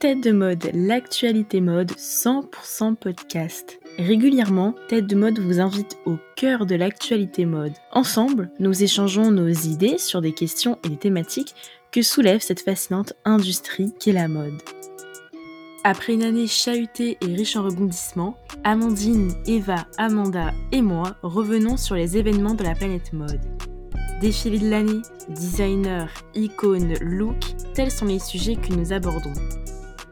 Tête de mode, l'actualité mode 100% podcast. Régulièrement, Tête de mode vous invite au cœur de l'actualité mode. Ensemble, nous échangeons nos idées sur des questions et des thématiques que soulève cette fascinante industrie qu'est la mode. Après une année chahutée et riche en rebondissements, Amandine, Eva, Amanda et moi revenons sur les événements de la planète mode. Défilé de l'année, designer, icône, look, tels sont les sujets que nous abordons.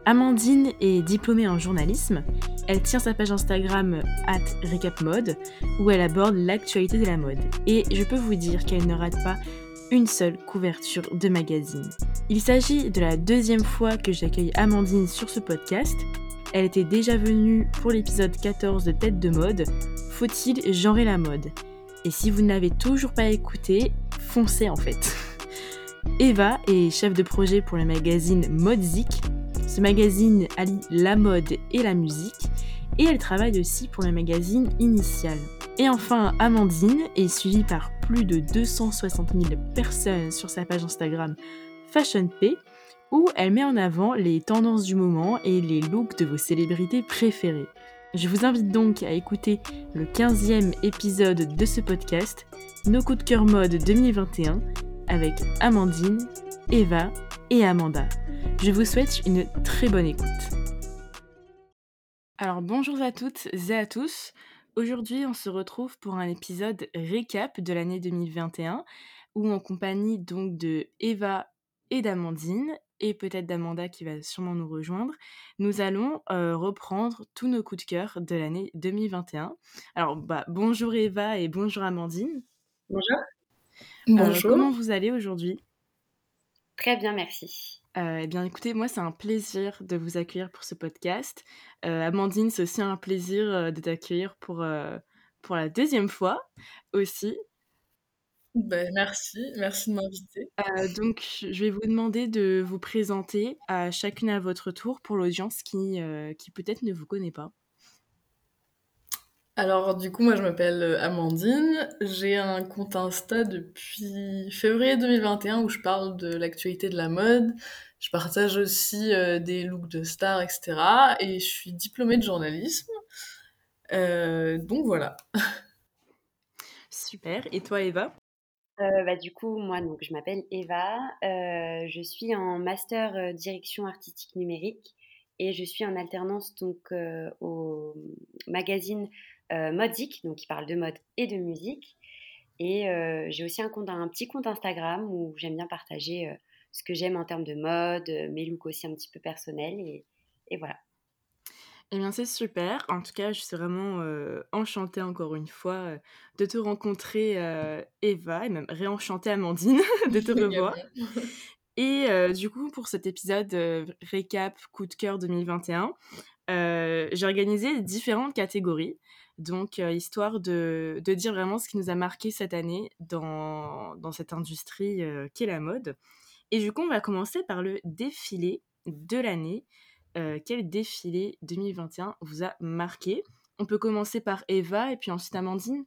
Amandine est diplômée en journalisme. Elle tient sa page Instagram at recapmode où elle aborde l'actualité de la mode. Et je peux vous dire qu'elle ne rate pas une seule couverture de magazine. Il s'agit de la deuxième fois que j'accueille Amandine sur ce podcast. Elle était déjà venue pour l'épisode 14 de Tête de mode. Faut-il genrer la mode? Et si vous n'avez toujours pas écouté, foncez en fait. Eva est chef de projet pour le magazine Modezik. Ce magazine allie la mode et la musique et elle travaille aussi pour le magazine Initial. Et enfin, Amandine est suivie par plus de 260 000 personnes sur sa page Instagram FashionP où elle met en avant les tendances du moment et les looks de vos célébrités préférées. Je vous invite donc à écouter le 15e épisode de ce podcast, Nos coups de cœur mode 2021, avec Amandine, Eva et Amanda. Je vous souhaite une très bonne écoute. Alors bonjour à toutes et à tous. Aujourd'hui, on se retrouve pour un épisode récap de l'année 2021 où en compagnie donc de Eva et d'Amandine et peut-être d'Amanda qui va sûrement nous rejoindre, nous allons euh, reprendre tous nos coups de cœur de l'année 2021. Alors, bah, bonjour Eva et bonjour Amandine. Bonjour. bonjour. Comment vous allez aujourd'hui? Très bien, merci. Euh, eh bien, écoutez, moi, c'est un plaisir de vous accueillir pour ce podcast. Euh, Amandine, c'est aussi un plaisir de t'accueillir pour, pour la deuxième fois aussi. Ben, merci, merci de m'inviter. Euh, donc, je vais vous demander de vous présenter à chacune à votre tour pour l'audience qui, euh, qui peut-être ne vous connaît pas. Alors, du coup, moi, je m'appelle euh, Amandine. J'ai un compte Insta depuis février 2021 où je parle de l'actualité de la mode. Je partage aussi des looks de stars, etc. Et je suis diplômée de journalisme. donc, voilà. Super. Et toi, Eva? Euh, bah, du coup, moi, donc, je m'appelle Eva. Euh, je suis en master euh, direction artistique numérique et je suis en alternance donc au magazine Modic, donc qui parle de mode et de musique. Et j'ai aussi un, compte, un petit compte Instagram où j'aime bien partager ce que j'aime en termes de mode, mes looks aussi un petit peu personnels. et voilà. Eh bien, c'est super. En tout cas, je suis vraiment euh, enchantée encore une fois euh, de te rencontrer, euh, Eva, et même réenchantée, Amandine, de te revoir. Et du coup, pour cet épisode récap coup de cœur 2021, j'ai organisé différentes catégories. Donc, histoire de, dire vraiment ce qui nous a marqué cette année dans, cette industrie qu'est la mode. Et du coup, on va commencer par le défilé de l'année euh, quel défilé 2021 vous a marqué? On peut commencer par Eva et puis ensuite Amandine.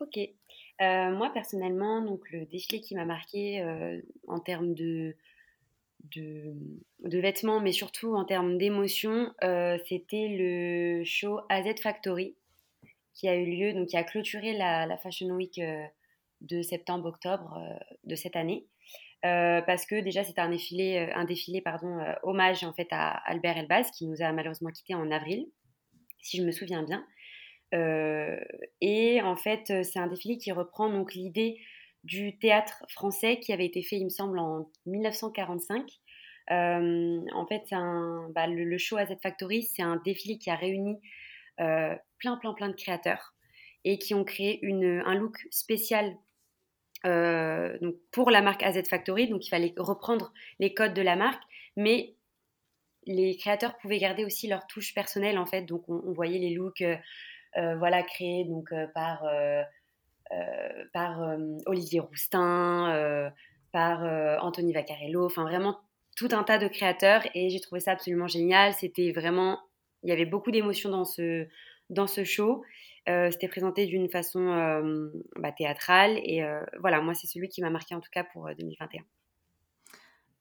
Ok. Euh, moi personnellement, donc le défilé qui m'a marqué euh, en termes de, de, vêtements, mais surtout en termes d'émotions, c'était le show AZ Factory qui a eu lieu, donc qui a clôturé la, Fashion Week de septembre-octobre de cette année. Euh, parce que déjà c'était un défilé, euh, un défilé pardon, euh, hommage en fait à Albert Elbaz qui nous a malheureusement quitté en avril, si je me souviens bien. et en fait c'est un défilé qui reprend donc l'idée du théâtre français qui avait été fait il me semble en 1945. en fait un, bah, le, show AZ Factory c'est un défilé qui a réuni plein plein plein de créateurs et qui ont créé une, un look spécial euh, donc pour la marque AZ Factory. Donc il fallait reprendre les codes de la marque, mais les créateurs pouvaient garder aussi leur touche personnelle en fait. Donc on, voyait les looks euh, euh, voilà créés donc par par Olivier Roustin, par Anthony Vaccarello, enfin vraiment tout un tas de créateurs et j'ai trouvé ça absolument génial. C'était vraiment il y avait beaucoup d'émotions dans ce dans ce show euh, c'était présenté d'une façon euh, bah, théâtrale. Et euh, voilà, moi, c'est celui qui m'a marqué en tout cas pour 2021.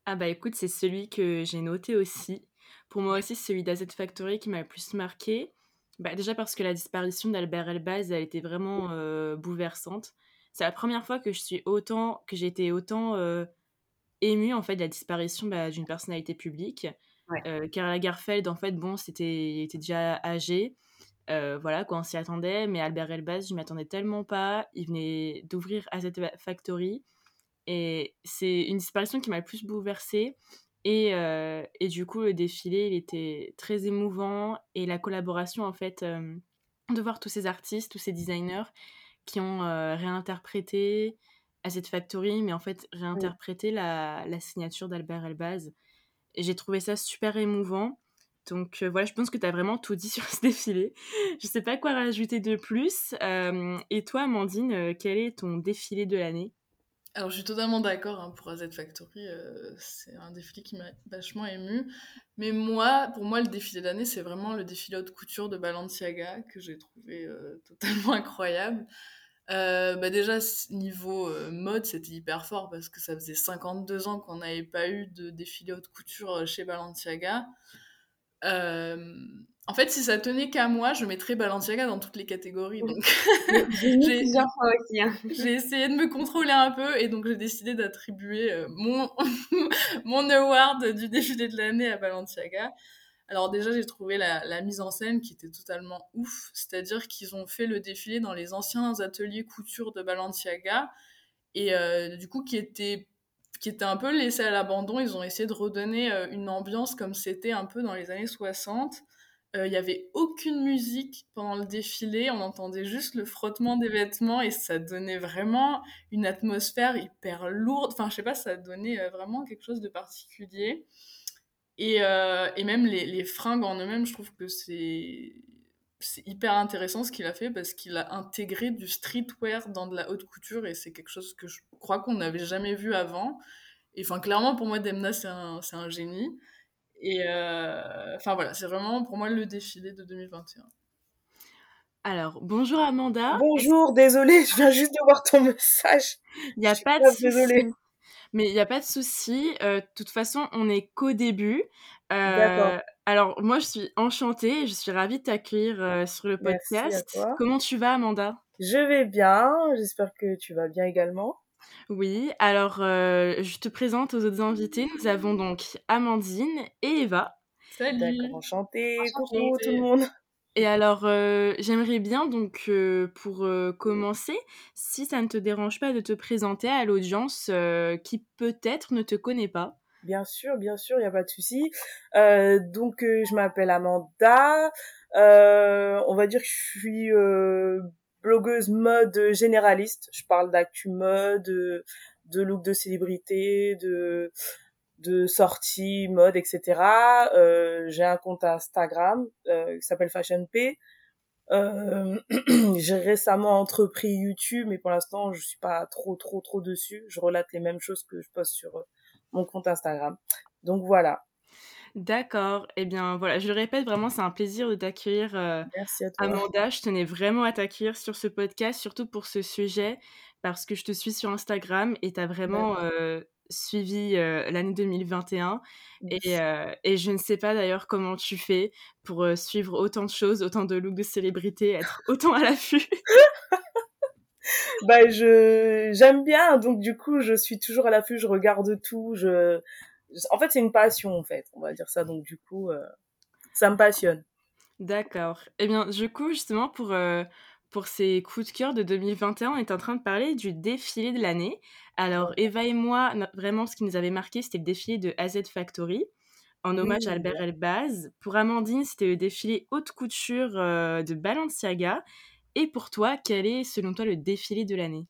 Ah bah écoute, c'est celui que j'ai noté aussi. Pour moi aussi, c'est celui d'AZ Factory qui m'a le plus marqué. Bah, déjà parce que la disparition d'Albert Elbaz, elle était vraiment euh, bouleversante. C'est la première fois que je suis autant, que j'ai été autant euh, émue en fait de la disparition bah, d'une personnalité publique. Ouais. Euh, Karl Lagerfeld, en fait, bon, c'était, il était déjà âgé. Euh, voilà, quoi, on s'y attendait. Mais Albert Elbaz, je m'y attendais tellement pas. Il venait d'ouvrir AZ Factory. Et c'est une disparition qui m'a le plus bouleversée. Et, euh, et, du coup, le défilé, il était très émouvant. Et la collaboration, en fait, euh, de voir tous ces artistes, tous ces designers qui ont euh, réinterprété AZ Factory, mais en fait, réinterprété oui. la, la, signature d'Albert Elbaz. Et j'ai trouvé ça super émouvant. Donc voilà, je pense que tu as vraiment tout dit sur ce défilé. Je sais pas quoi rajouter de plus. et toi, Amandine, quel est ton défilé de l'année? Alors, je suis totalement d'accord hein, pour AZ Factory. Euh, c'est un défilé qui m'a vachement ému. Mais moi, pour moi, le défilé d'année, c'est vraiment le défilé haute couture de Balenciaga que j'ai trouvé euh, totalement incroyable. Euh, bah déjà, niveau mode, c'était hyper fort parce que ça faisait 52 ans qu'on n'avait pas eu de défilé haute couture chez Balenciaga. En fait, si ça tenait qu'à moi, je mettrais Balenciaga dans toutes les catégories. Donc, j'ai. Hein. j'ai essayé de me contrôler un peu et donc j'ai décidé d'attribuer euh, mon mon award du défilé de l'année à Balenciaga. Alors déjà, j'ai trouvé la, la, mise en scène qui était totalement ouf, c'est-à-dire qu'ils ont fait le défilé dans les anciens ateliers couture de Balenciaga et euh, du coup qui était qui était un peu laissé à l'abandon. Ils ont essayé de redonner euh, une ambiance comme c'était un peu dans les années 60 il euh, n'y avait aucune musique pendant le défilé, on entendait juste le frottement des vêtements et ça donnait vraiment une atmosphère hyper lourde. Enfin, je sais pas, ça donnait euh, vraiment quelque chose de particulier. Et, euh, et même les, les, fringues en eux-mêmes, je trouve que c'est c'est hyper intéressant ce qu'il a fait parce qu'il a intégré du streetwear dans de la haute couture et c'est quelque chose que je crois qu'on n'avait jamais vu avant. Et enfin, clairement, pour moi, Demna, c'est un, un génie. Et euh, enfin voilà, c'est vraiment pour moi le défilé de 2021. Alors, bonjour Amanda. Bonjour, désolée, je viens juste de voir ton message. Il n'y a pas de souci. Mais il n'y a pas de souci. De toute façon, on n'est qu'au début. Euh, alors, moi, je suis enchantée. Je suis ravie de t'accueillir euh, sur le podcast. Comment tu vas, Amanda? Je vais bien. J'espère que tu vas bien également. Oui, alors euh, je te présente aux autres invités. Nous avons donc Amandine et Eva. Salut. D'accord, enchantée. Coucou tout le monde. Et alors, euh, j'aimerais bien donc euh, pour euh, commencer, si ça ne te dérange pas de te présenter à l'audience euh, qui peut-être ne te connaît pas. Bien sûr, bien sûr, il n'y a pas de souci. Euh, donc, je m'appelle Amanda. on va dire que je suis blogueuse mode généraliste. Je parle d'actu mode, de, de look de célébrité, de de sorties mode, etc. Euh, j'ai un compte Instagram euh, qui s'appelle Fashion. Euh, j'ai récemment entrepris YouTube, mais pour l'instant, je suis pas trop, trop, trop dessus. Je relate les mêmes choses que je poste sur mon compte Instagram. Donc voilà. D'accord. Eh bien, voilà, je le répète, vraiment, c'est un plaisir de t'accueillir. Euh, Merci à toi. Amanda, je tenais vraiment à t'accueillir sur ce podcast, surtout pour ce sujet, parce que je te suis sur Instagram et tu as vraiment euh, suivi euh, l'année 2021. Et, et, je ne sais pas d'ailleurs comment tu fais pour suivre autant de choses, autant de looks de célébrité, être autant à l'affût. bah, je j'aime bien, donc du coup, je suis toujours à l'affût, je regarde tout, je en fait, c'est une passion, en fait, on va dire ça. Donc, du coup, euh, ça me passionne. D'accord. Eh bien, du coup, justement, pour, euh, pour ces coups de cœur de 2021, on est en train de parler du défilé de l'année. Alors, Eva et moi, vraiment, ce qui nous avait marqué, c'était le défilé de AZ Factory, en hommage à Albert Elbaz. Pour Amandine, c'était le défilé haute couture euh, de Balenciaga. Et pour toi, quel est, selon toi, le défilé de l'année?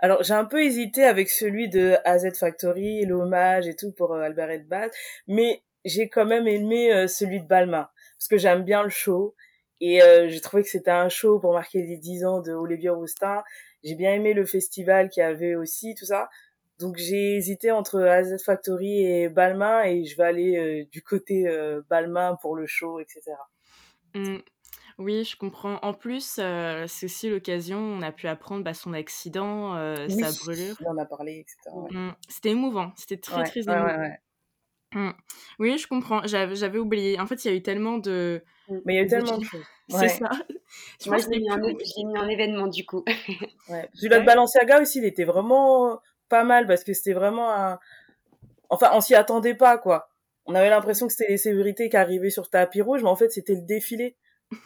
Alors j'ai un peu hésité avec celui de AZ Factory, l'hommage et tout pour euh, Albert Edbaz, mais j'ai quand même aimé euh, celui de Balmain parce que j'aime bien le show et euh, j'ai trouvé que c'était un show pour marquer les 10 ans de Olivier Roustin. J'ai bien aimé le festival qui avait aussi tout ça. Donc j'ai hésité entre AZ Factory et Balmain et je vais aller du côté Balmain pour le show, etc. Oui, je comprends. En plus, heu, c'est aussi l'occasion, on a pu apprendre, bah, son accident, Oui, sa brûlure. on en a parlé et cetera, ouais. Mmh, c'était émouvant, c'était très, Ouais, très ouais, émouvant. Mmh. Oui, je comprends, j'av j'avais oublié. En fait, il y a eu tellement de Mmh. Mais il y a eu tellement de choses. c'est ça. Je Moi, je l'ai mis en mis événement du coup. Ouais. Celui-là de Balenciaga aussi, il était vraiment pas mal parce que c'était vraiment un... Enfin, on s'y attendait pas, quoi. On avait l'impression que c'était les célébrités qui arrivaient sur tapis rouge, mais en fait, c'était le défilé.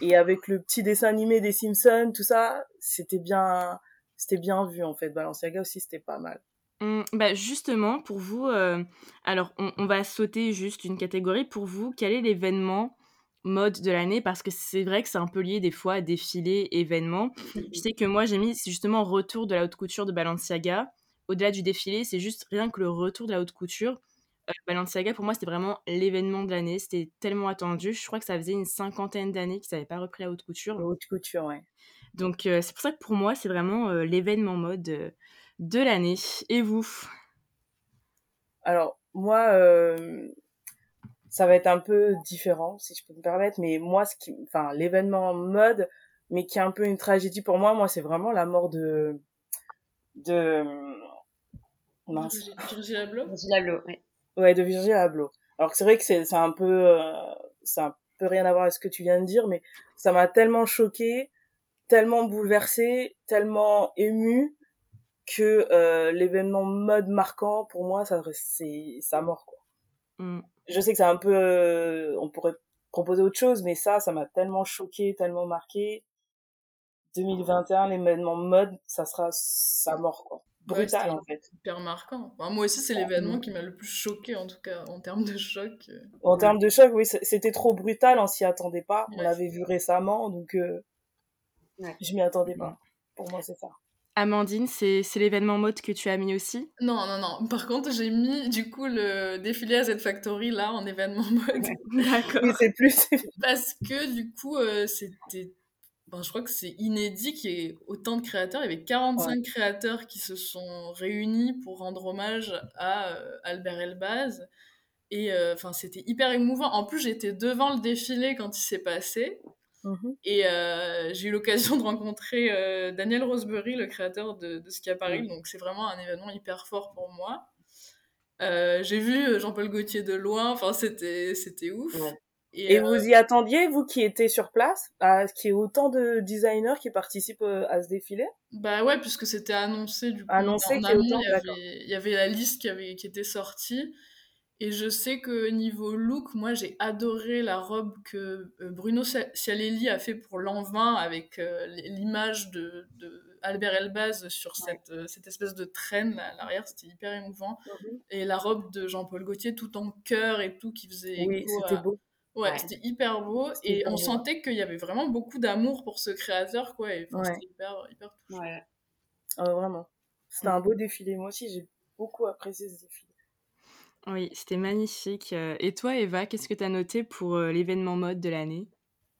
Et avec le petit dessin animé des Simpsons, tout ça, c'était bien, c'était bien vu, en fait. Balenciaga aussi, c'était pas mal. Mmh, bah, justement, pour vous, heu, alors on va sauter juste une catégorie. Pour vous, quel est l'événement mode de l'année? Parce que c'est vrai que c'est un peu lié des fois, défilé, événement. Je sais que moi, j'ai mis, justement retour de la haute couture de Balenciaga. Au-delà du défilé, c'est juste rien que le retour de la haute couture. Heu, Balenciaga, pour moi, c'était vraiment l'événement de l'année. C'était tellement attendu. Je crois que ça faisait une cinquantaine d'années qu'ils avaient pas repris la haute couture. La haute couture, ouais. Donc heu, c'est pour ça que pour moi, c'est vraiment, heu, l'événement mode, heu, de l'année. Et vous? Alors, moi, euh, ça va être un peu différent, si je peux me permettre, mais moi, ce qui, enfin, l'événement mode, mais qui est un peu une tragédie pour moi, moi, c'est vraiment la mort de, de, mince. Virgil Abloh? Virgil Abloh, ouais. Ouais, de Virgil Abloh. Alors que c'est vrai que c'est c'est un peu euh, ça a un peu rien à voir avec ce que tu viens de dire, mais ça m'a tellement choqué, tellement bouleversé, tellement ému que euh, l'événement mode marquant pour moi ça c'est sa mort quoi. Mmh. Je sais que c'est un peu euh, on pourrait proposer autre chose, mais ça ça m'a tellement choqué, tellement marqué. 2021 l'événement mode ça sera sa mort quoi. Ouais, Brutal c'était en fait. hyper marquant. Enfin, moi aussi, c'est l'événement qui m'a le plus choqué, en tout cas, en termes de choc. euh. En termes de choc, oui, c'était trop brutal, on s'y attendait pas. On Ouais. l'avait vu récemment, donc euh, Ouais. je m'y attendais pas. Pour moi, c'est ça. Amandine, c'est c'est l'événement mode que tu as mis aussi? Non, non, non. Par contre, j'ai mis, du coup, le défilé à Z Factory, là, en événement mode. D'accord. Oui, c'est plus. Parce que, du coup, euh, c'était... Ben, je crois que c'est inédit qu'il y ait autant de créateurs. Il y avait 45 créateurs qui se sont réunis pour rendre hommage à euh, Albert Elbaz. Et euh, c'était hyper émouvant. En plus, j'étais devant le défilé quand il s'est passé. Mhm. Et euh, j'ai eu l'occasion de rencontrer Daniel Roseberry, le créateur de, de Ski à Paris. Donc c'est vraiment un événement hyper fort pour moi. J'ai vu Jean-Paul Gaultier de loin. Enfin, c'était c'était ouf. Ouais. Et euh, vous y attendiez, vous qui étiez sur place, à ce qu'il y ait autant de designers qui participent euh, à ce défilé? Bah ouais, puisque c'était annoncé du coup. Annoncé qu'il y autant, il y, avait, il y avait la liste qui, avait, qui était sortie. Et je sais que niveau look, moi j'ai adoré la robe que euh, Bruno Cia- Cialelli a fait pour l'an 20 avec euh, l'image de, de Albert Elbaz sur cette, euh, cette espèce de traîne là, à l'arrière, c'était hyper émouvant. Et la robe de Jean-Paul Gaultier tout en cœur et tout qui faisait Oui, c'était beau. Ouais, Ouais. c'était hyper beau C'était et hyper on beau. sentait qu'il y avait vraiment beaucoup d'amour pour ce créateur quoi et enfin, Ouais. c'était hyper hyper touchant. Ouais. Ah, vraiment. C'était un beau défilé. Moi aussi, j'ai beaucoup apprécié ce défilé. Oui, c'était magnifique. Euh, Et toi, Eva, qu'est-ce que tu as noté pour euh, l'événement mode de l'année?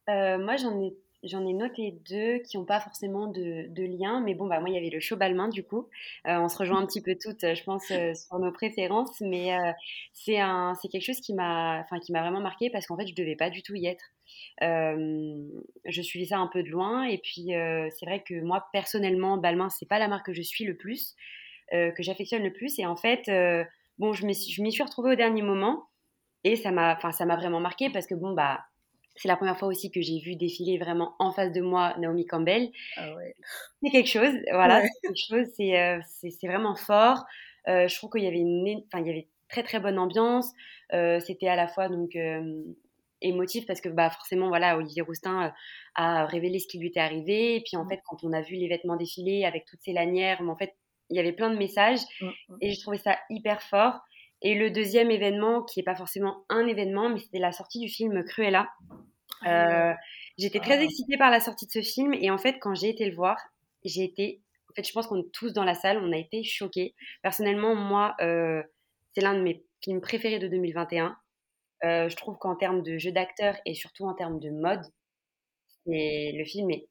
Euh, moi, j'en ai, j'en ai noté deux qui n'ont pas forcément de, de lien, mais bon, bah, moi, il y avait le show Balmain, du coup. Euh, on se rejoint un petit peu toutes, je pense, euh, sur nos préférences, mais euh, c'est quelque chose qui m'a, vraiment marqué parce qu'en fait, je devais pas du tout y être. Je suivais ça un peu de loin, et puis c'est vrai que moi, personnellement, Balmain, c'est pas la marque que je suis le plus, que j'affectionne le plus, et en fait, bon, je m'y suis, retrouvée au dernier moment, et ça m'a, enfin, ça m'a vraiment marqué parce que bon, bah, c'est la première fois aussi que j'ai vu défiler vraiment en face de moi Naomi Campbell. Ah ouais. C'est quelque chose, voilà, Ouais. c'est quelque chose, c'est euh, c'est c'est vraiment fort. Euh, je trouve qu'il y avait une, enfin, il y avait très très bonne ambiance. Euh, C'était à la fois donc émotif parce que bah forcément voilà Olivier Roustin a révélé ce qui lui était arrivé et puis en Mm. fait quand on a vu les vêtements défiler avec toutes ces lanières, en fait il y avait plein de messages Mm, mm. et j'ai trouvé ça hyper fort. Et le deuxième événement, qui n'est pas forcément un événement, mais c'était la sortie du film Cruella. Euh, J'étais très Ah. excitée par la sortie de ce film et en fait, quand j'ai été le voir, j'ai été. En fait, je pense qu'on est tous dans la salle, on a été choqués. Personnellement, moi, euh, c'est l'un de mes films préférés de 2021. Euh, je trouve qu'en termes de jeu d'acteur et surtout en termes de mode, le film est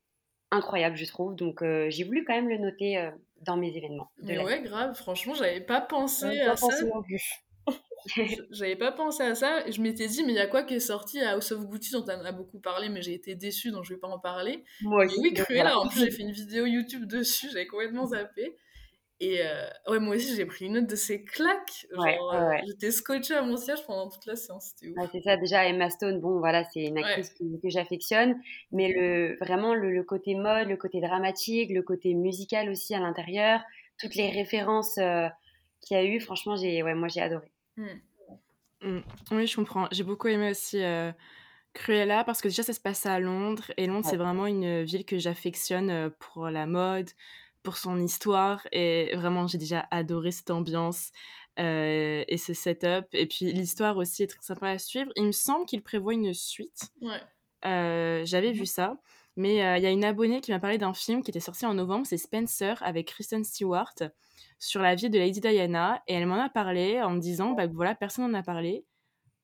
incroyable, je trouve. Donc, euh, j'ai voulu quand même le noter euh, dans mes événements. de Mais ouais, grave, franchement, j'avais pas pensé J'avais à pas ça. pensé non plus. j'avais pas pensé à ça. Je m'étais dit, mais il y a quoi qui est sorti à House of Gucci dont on a beaucoup parlé, mais j'ai été déçue, donc je vais pas en parler. Moi aussi. oui, Cruella, en plus, j'ai fait une vidéo YouTube dessus, j'avais complètement zappé. Et euh, ouais, moi aussi, j'ai pris une note de ces claques. Genre, euh, j'étais scotchée à mon siège pendant toute la séance. C'était c'est ça, déjà, Emma Stone, bon, voilà, c'est une actrice que, j'affectionne. Mais le, vraiment, le, côté mode, le côté dramatique, le côté musical aussi à l'intérieur, toutes les références euh, qu'il y a eu, franchement, j'ai, ouais, moi, j'ai adoré. Hmm. Hmm. Oui, je comprends. J'ai beaucoup aimé aussi Cruella parce que déjà, ça se passe à Londres. Et Londres, c'est vraiment une ville que j'affectionne pour la mode pour son histoire et vraiment j'ai déjà adoré cette ambiance euh, et ce setup et puis l'histoire aussi est très sympa à suivre. Il me semble qu'il prévoit une suite. Ouais. Euh, j'avais vu ça, mais euh, il y a une abonnée qui m'a parlé d'un film qui était sorti en novembre, c'est Spencer avec Kristen Stewart sur la vie de Lady Diana et elle m'en a parlé en me disant bah voilà personne n'en a parlé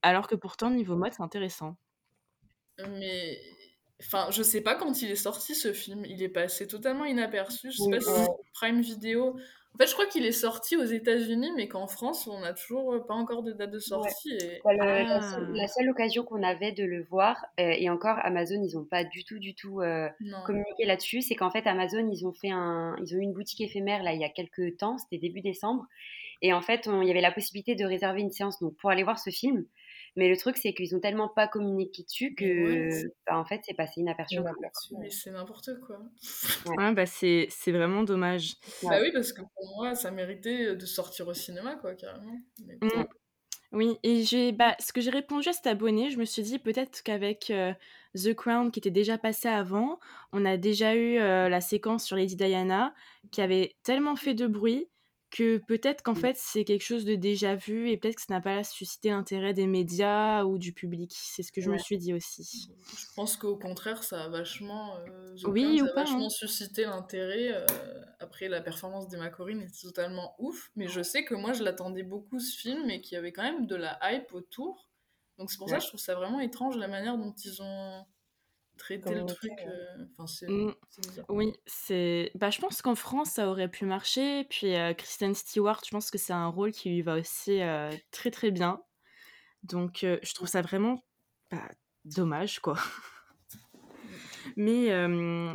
alors que pourtant niveau mode c'est intéressant. Mais Enfin, je sais pas quand il est sorti ce film. Il est passé totalement inaperçu. Je sais pas si Prime Video. En fait, je crois qu'il est sorti aux États-Unis, mais qu'en France, on n'a toujours euh, pas encore de date de sortie. Et... Bah, ah. la, seule, occasion qu'on avait de le voir, euh, et encore Amazon, ils n'ont pas du tout, du tout euh, communiqué là-dessus, c'est qu'en fait Amazon, ils ont fait un, ils ont eu une boutique éphémère là il y a quelques temps, c'était début décembre, et en fait, il y avait la possibilité de réserver une séance donc pour aller voir ce film. Mais le truc, c'est qu'ils ont tellement pas communiqué dessus que, bah, en fait, c'est passé inaperçu. Mais c'est n'importe quoi. Ouais, bah c'est vraiment dommage. Bah oui, parce que pour moi, ça méritait de sortir au cinéma, quoi, carrément. Mmh. Oui, et j'ai, bah, ce que j'ai répondu à cet abonné, je me suis dit peut-être qu'avec euh, The Crown, qui était déjà passé avant, on a déjà eu euh, la séquence sur Lady Diana, qui avait tellement fait de bruit que peut-être qu'en mmh. fait c'est quelque chose de déjà vu et peut-être que ça n'a pas suscité l'intérêt des médias ou du public. C'est ce que je me suis dit aussi. Je pense qu'au contraire ça a vachement, euh, oui, ou vachement hein. suscité l'intérêt. Euh, après la performance d'Emma Corrin était totalement ouf, mais je sais que moi je l'attendais beaucoup ce film et qu'il y avait quand même de la hype autour. Donc c'est pour ça que je trouve ça vraiment étrange la manière dont ils ont traiter le truc. Euh, enfin, mmh. oui, c'est. Bah, je pense qu'en France, ça aurait pu marcher. Puis euh, Kristen Stewart, je pense que c'est un rôle qui lui va aussi euh, très très bien. Donc, je trouve ça vraiment bah, dommage, quoi. Mais,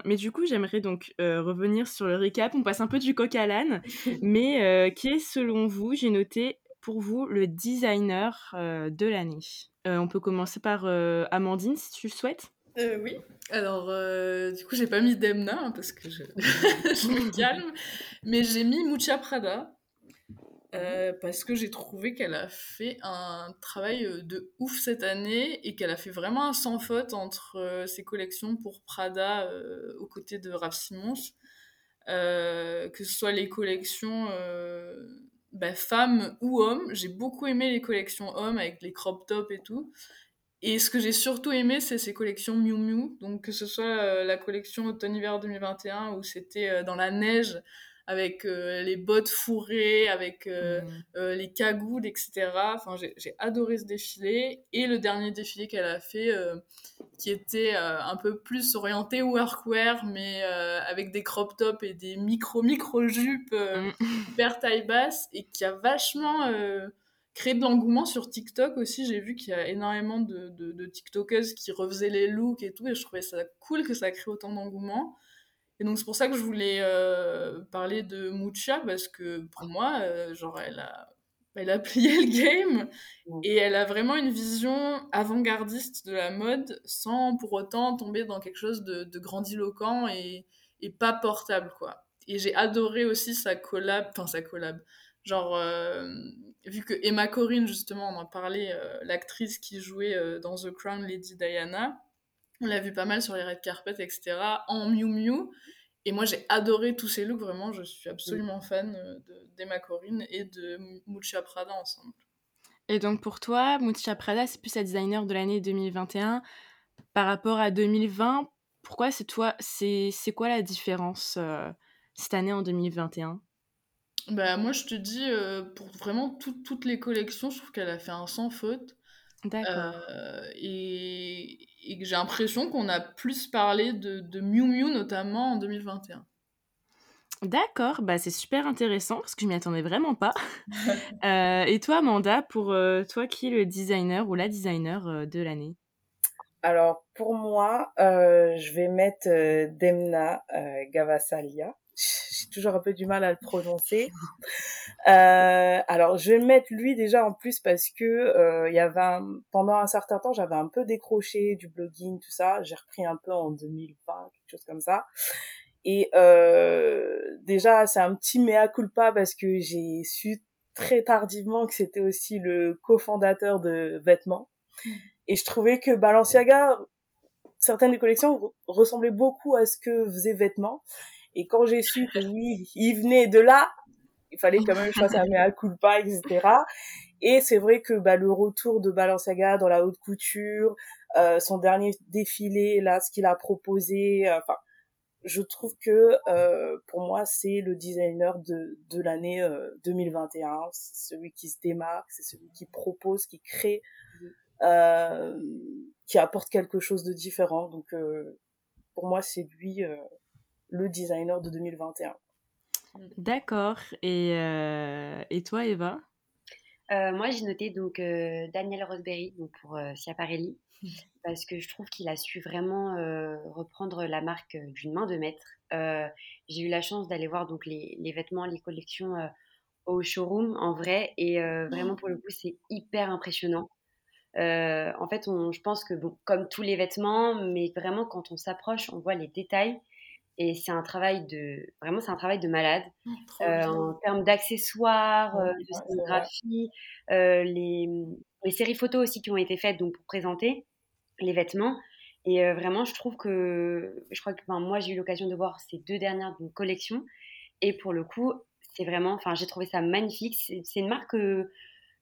mais du coup, j'aimerais donc revenir sur le récap. On passe un peu du coq à l'âne. mais qui est, selon vous, j'ai noté pour vous le designer de l'année? On peut commencer par Amandine, si tu le souhaites. Euh, oui. Alors, euh, du coup, j'ai pas mis Demna hein, parce que je, je me calme, mais j'ai mis Mucha Prada euh, parce que j'ai trouvé qu'elle a fait un travail de ouf cette année et qu'elle a fait vraiment un sans faute entre ses collections pour Prada aux côtés de Raf Simons, que ce soit les collections bah, femmes ou hommes. J'ai beaucoup aimé les collections hommes avec les crop tops et tout. Et ce que j'ai surtout aimé, c'est ces collections Miu Miu. Donc, que ce soit euh, la collection automne-hiver 2021 où c'était euh, dans la neige avec euh, les bottes fourrées, avec mmh. les cagoules, etc. Enfin, j'ai adoré ce défilé. Et le dernier défilé qu'elle a fait, qui était un peu plus orienté workwear, mais avec des crop tops et des micro-micro-jupes mmh. hyper taille basse, et qui a vachement créer de l'engouement sur TikTok aussi. J'ai vu qu'il y a énormément de, de, TikTokers qui refaisaient les looks et tout, et je trouvais ça cool que ça crée autant d'engouement. Et donc c'est pour ça que je voulais euh, parler de Mucha, parce que pour moi, euh, genre, elle a, elle a plié le game, et elle a vraiment une vision avant-gardiste de la mode, sans pour autant tomber dans quelque chose de, de grandiloquent et, et pas portable, quoi. Et j'ai adoré aussi sa collab, enfin sa collab, genre euh, vu que Emma Corrin, justement, on en parlait, euh, l'actrice qui jouait euh, dans The Crown, Lady Diana, on l'a vu pas mal sur les red carpets, etc., en Miu Miu. Et moi, j'ai adoré tous ces looks, vraiment, je suis absolument fan euh, d'Emma Corrin et de Mucha Prada ensemble. Et donc pour toi, Mucha Prada, c'est plus la designer de l'année 2021 par rapport à 2020. Pourquoi c'est toi C'est quoi la différence cette année en 2021 bah, moi, je te dis, euh, pour vraiment toutes les collections, je trouve qu'elle a fait un sans faute. D'accord. Euh, et, et que j'ai l'impression qu'on a plus parlé de, de Miu Miu, notamment en 2021. D'accord, bah c'est super intéressant parce que je m'y attendais vraiment pas. Euh, et toi, Amanda, pour euh, toi, qui est le designer ou la designer euh, de l'année? Alors, pour moi, je vais mettre Demna Gavasalia. J'ai toujours un peu du mal à le prononcer. alors, je vais mettre lui déjà en plus parce que il y avait pendant un certain temps, j'avais un peu décroché du blogging, tout ça. J'ai repris un peu en 2020, quelque chose comme ça. Et euh, déjà, c'est un petit mea culpa parce que j'ai su très tardivement que c'était aussi le cofondateur de vêtements. Et je trouvais que Balenciaga, certaines des collections ressemblaient beaucoup à ce que faisait Vêtements. Et quand j'ai su que lui, il venait de là, il fallait quand même que je fasse un mea culpa, etc. Et c'est vrai que bah, le retour de Balenciaga dans la haute couture, euh, son dernier défilé, là, ce qu'il a proposé, euh, enfin, je trouve que euh, pour moi c'est le designer de, de l'année 2021 euh, c'est celui qui se démarque c'est celui qui propose qui crée euh, qui apporte quelque chose de différent. Donc euh, pour moi c'est lui le designer de 2021 d'accord et et toi Eva? Moi j'ai noté donc Daniel Rosberry donc pour Schiaparelli parce que je trouve qu'il a su vraiment euh, reprendre la marque euh, d'une main de maître. Euh, j'ai eu la chance d'aller voir donc les, les, vêtements, les collections au showroom en vrai et vraiment pour le coup c'est hyper impressionnant. en fait, on, je pense que bon, comme tous les vêtements, mais vraiment quand on s'approche, on voit les détails et c'est un travail de vraiment c'est un travail de malade oh, en termes d'accessoires, de scénographie, les, les séries photos aussi qui ont été faites donc pour présenter les vêtements. Et euh, vraiment, je trouve que, je crois que moi, j'ai eu l'occasion de voir ces deux dernières collections. Et pour le coup, c'est vraiment, enfin, j'ai trouvé ça magnifique. C'est une marque que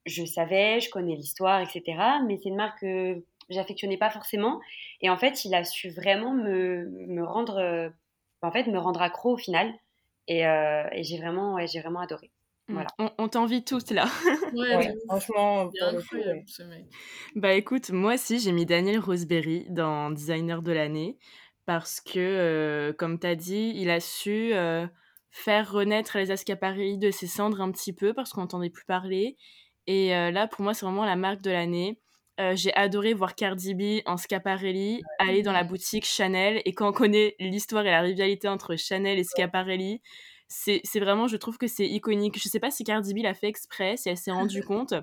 je savais, je connais l'histoire, etc. Mais c'est une marque que j'affectionnais pas forcément. Et en fait, il a su vraiment me, me rendre, euh, en fait, me rendre accro au final. Et, euh, et j'ai vraiment, ouais, j'ai vraiment adoré. Mmh. On, t'envie tous là. Ouais, franchement, Bah écoute, moi aussi j'ai mis Daniel Roseberry dans designer de l'année parce que, euh, comme tu as dit, il a su euh, faire renaître les Ascapari de ses cendres un petit peu parce qu'on n'entendait plus parler. Et euh, là, pour moi, c'est vraiment la marque de l'année. J'ai adoré voir Cardi B en Scaparelli aller dans la boutique Chanel. Et quand on connaît l'histoire et la rivalité entre Chanel et Scaparelli, c'est vraiment, je trouve que c'est iconique. Je sais pas si Cardi B l'a fait exprès, si elle s'est rendue compte.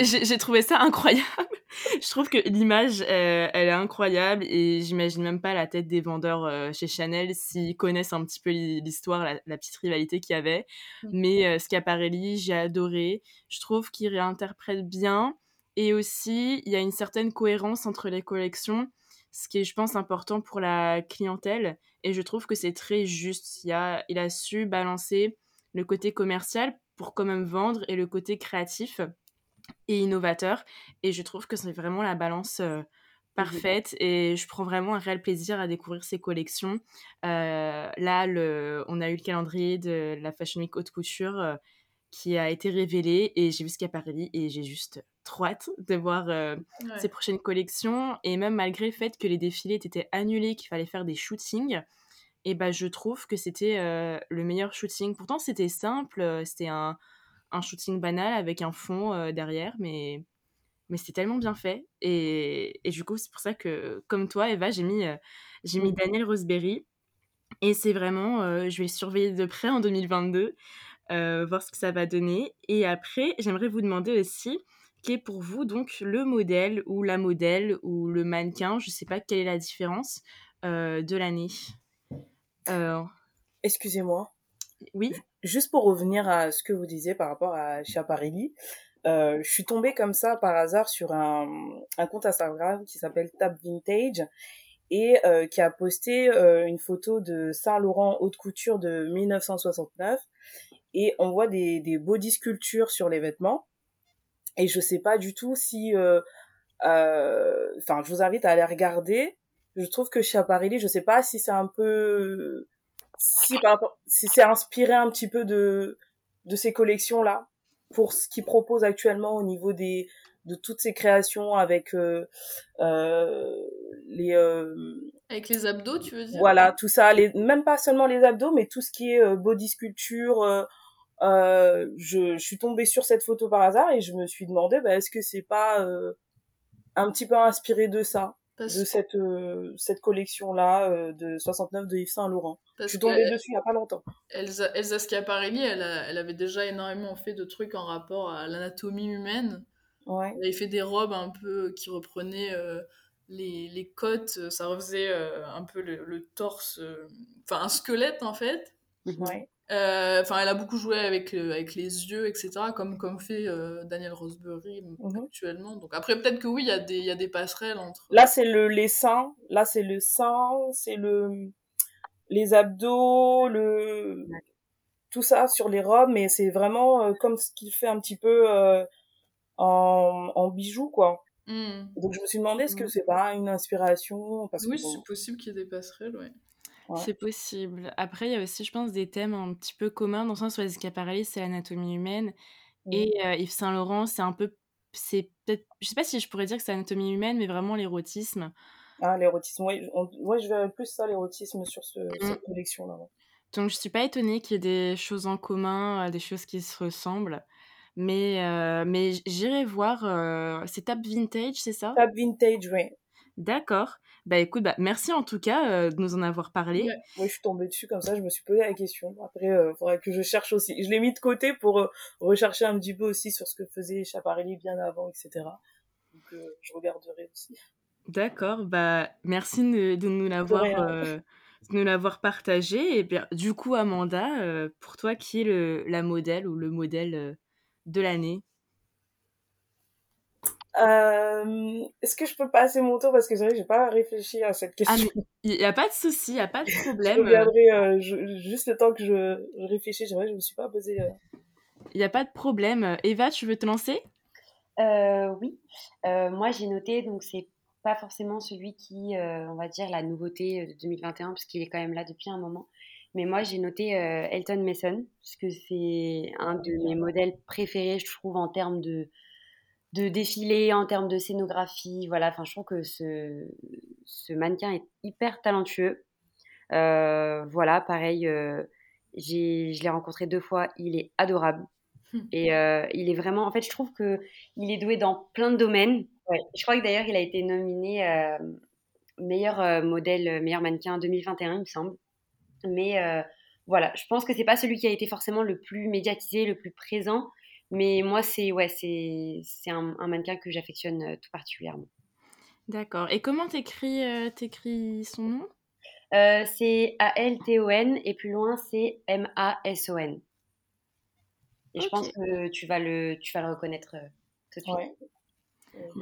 J'ai trouvé ça incroyable. je trouve que l'image, euh, elle est incroyable et j'imagine même pas la tête des vendeurs euh, chez Chanel s'ils connaissent un petit peu l'histoire, la, petite rivalité qu'il y avait. Mmh. Mais euh, Schiaparelli, j'ai adoré. Je trouve qu'il réinterprète bien et aussi il y a une certaine cohérence entre les collections ce qui est, je pense, important pour la clientèle. Et je trouve que c'est très juste. Il a, il a su balancer le côté commercial pour quand même vendre et le côté créatif et innovateur. Et je trouve que c'est vraiment la balance euh, parfaite et je prends vraiment un réel plaisir à découvrir ces collections. Euh, là, le, on a eu le calendrier de la Fashion Week Haute Couture euh, qui a été révélé et j'ai vu ce Schiaparelli et j'ai juste trop hâte de voir ses prochaines collections et même malgré le fait que les défilés étaient annulés, qu'il fallait faire des shootings, et bah je trouve que c'était le meilleur shooting. Pourtant c'était simple, c'était un, un, shooting banal avec un fond derrière, mais mais c'était tellement bien fait et, et du coup c'est pour ça que comme toi Eva j'ai mis j'ai mis mmh. Daniel Roseberry et c'est vraiment je vais surveiller de près en 2022 euh, voir ce que ça va donner. Et après, j'aimerais vous demander aussi, quel est pour vous donc le modèle ou la modèle ou le mannequin, je sais pas quelle est la différence, euh, de l'année euh... Excusez-moi. Oui. Juste pour revenir à ce que vous disiez par rapport à Chiaparelli, euh, je suis tombée comme ça par hasard sur un, un compte Instagram qui s'appelle Tap Vintage et euh, qui a posté euh, une photo de Saint-Laurent haute couture de 1969 et on voit des, des body sculptures sur les vêtements. Et je sais pas du tout si, enfin, je vous invite à aller regarder. Je trouve que Schiaparelli, je sais pas si c'est un peu, si par rapport, si c'est inspiré un petit peu de de ces collections là pour ce qu'il propose actuellement au niveau des de toutes ces créations avec euh, euh, les Avec les abdos, tu veux dire? Voilà, tout ça, les, même pas seulement les abdos, mais tout ce qui est euh, body sculpture. Euh, euh, je, je, suis tombée sur cette photo par hasard et je me suis demandé, bah, est-ce que c'est pas euh, un petit peu inspiré de ça, Parce... de cette euh, cette collection là de 69 de Yves Saint Laurent. je suis tombée dessus il y a pas longtemps. Elsa, Elsa Schiaparelli, elle, a, elle avait déjà énormément fait de trucs en rapport à l'anatomie humaine. Ouais. Elle avait fait des robes un peu qui reprenaient les, les côtes, euh, ça refaisait euh, un peu le, le torse, euh, enfin un squelette en fait. Ouais. Enfin, elle a beaucoup joué avec, avec les yeux, etc., comme, comme fait Daniel Roseberry Mhm. actuellement. Donc après, peut-être que oui, il y, a des- il y a des passerelles entre... Là, c'est le les seins, là c'est le sein, c'est le les abdos, le tout ça sur les robes, mais c'est vraiment euh, comme ce qu'il fait un petit peu euh, en, en bijoux quoi. Hmm. Donc je me suis demandé est-ce que Mhm. c'est pas une inspiration? Parce Oui, que bon, c'est possible qu'il y ait des passerelles, ouais. Ouais. C'est possible. Après, il y a aussi, je pense, des thèmes un petit peu communs, dans le sens où les Schiaparelli, c'est l'anatomie humaine, et euh, Yves Saint Laurent, c'est un peu, c'est peut-être, je sais pas si je pourrais dire que c'est l'anatomie humaine, mais vraiment l'érotisme. ah l'érotisme, on- ouais, je verrais plus ça l'érotisme sur ce, Mm. cette collection là. Donc, je suis pas étonnée qu'il y ait des choses en commun, euh, des choses qui se ressemblent. Mais, euh, mais j'irai voir. euh, c'est Tab Vintage, c'est ça? Tab vintage, ouais. D'accord. Bah écoute, bah, merci en tout cas euh, de nous en avoir parlé. Ouais. Oui, je suis tombée dessus comme ça, je me suis posé la question. Après, il faudrait que je cherche aussi. Je l'ai mis de côté pour euh, rechercher un petit peu aussi sur ce que faisait Chaparelli bien avant, etc. Donc, euh, je regarderai aussi. D'accord. Bah merci de, de nous l'avoir euh, de nous l'avoir partagé. Et bien, du coup, Amanda, euh, pour toi, qui est le, la modèle ou le modèle euh, de l'année? Euh, Est-ce que je peux passer mon tour? Parce que c'est vrai que j'ai pas réfléchi à cette Ah, question. il n'y a pas de souci, il n'y a pas de je problème. regarderai euh, je- juste le temps que je, je réfléchis. Je me suis pas posé. euh, Il n'y a pas de problème. Eva, tu veux te lancer? Euh, oui, Euh, moi j'ai noté, donc c'est pas forcément celui qui, euh, on va dire, la nouveauté de 2021, parce qu'il est quand même là depuis un moment. Mais moi j'ai noté euh, Elton Mason, parce que c'est un de mes modèles préférés, je trouve, en termes de, de défilé, en termes de scénographie. Voilà, enfin, je trouve que ce, ce mannequin est hyper talentueux. Euh, voilà, pareil, euh, je l'ai rencontré deux fois, il est adorable. Et euh, il est vraiment, en fait, je trouve que il est doué dans plein de domaines. Ouais. Je crois que d'ailleurs, il a été nominé meilleur modèle, meilleur mannequin 2021, il me semble. Mais voilà, je pense que c'est pas celui qui a été forcément le plus médiatisé, le plus présent. Mais moi, c'est ouais, c'est c'est un, un mannequin que j'affectionne euh, tout particulièrement. D'accord. Et comment t'écris euh, son nom? Euh, c'est A-L-T-O-N et plus loin, c'est M-A-S-O-N. Et je pense que tu vas le, tu vas le reconnaître euh, tout de suite. Ouais.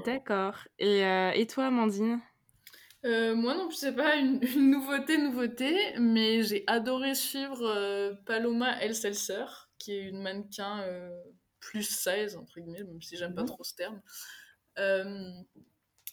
D'accord. Et, euh, et toi, Amandine? Euh, moi non plus, c'est pas une, une nouveauté, nouveauté, mais j'ai adoré suivre euh, Paloma Elselser, qui est une mannequin euh, plus size, entre guillemets, même si j'aime pas Mhm. trop ce terme. Euh,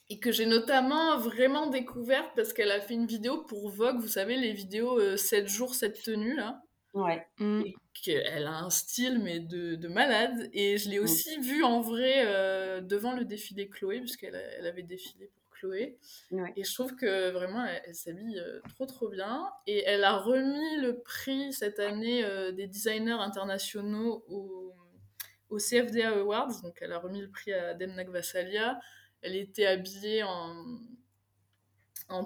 et que j'ai notamment vraiment découverte parce qu'elle a fait une vidéo pour Vogue, vous savez, les vidéos euh, 7 jours, 7 tenues, là. Ouais. Mm. Et qu'elle a un style, mais de, de malade. Et je l'ai Mm. aussi vue en vrai euh, devant le défilé Chloé, puisqu'elle a- elle avait défilé pour Chloé. Ouais. Et je trouve que vraiment, elle, elle s'habille euh, trop trop bien. Et elle a remis le prix cette année euh, des designers internationaux au, au CFDA Awards. Donc elle a remis le prix à Demna Gvasalia. Elle était habillée en,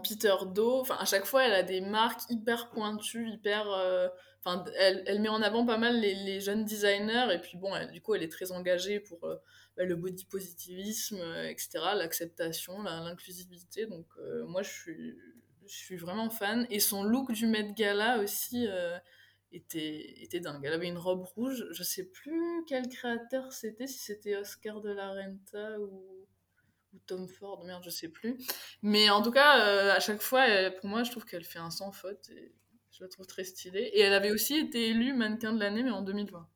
Peter Do. Enfin, à chaque fois, elle a des marques hyper pointues, hyper. euh, Enfin, elle, met en avant pas mal les, jeunes designers. Et puis bon, elle- du coup, elle est très engagée pour euh, bah, le body positivisme, euh, etc., l'acceptation, la- l'inclusivité. Donc moi, je suis, je suis vraiment fan. Et son look du Met Gala aussi était, était dingue. Elle avait une robe rouge. Je sais plus quel créateur c'était, si c'était Oscar de la Renta ou, Tom Ford, merde, je sais plus. Mais en tout cas, euh, à chaque fois, pour moi, je trouve qu'elle fait un sans faute. Et je la trouve très stylée. Et elle avait aussi été élue mannequin de l'année, mais en 2020, je crois.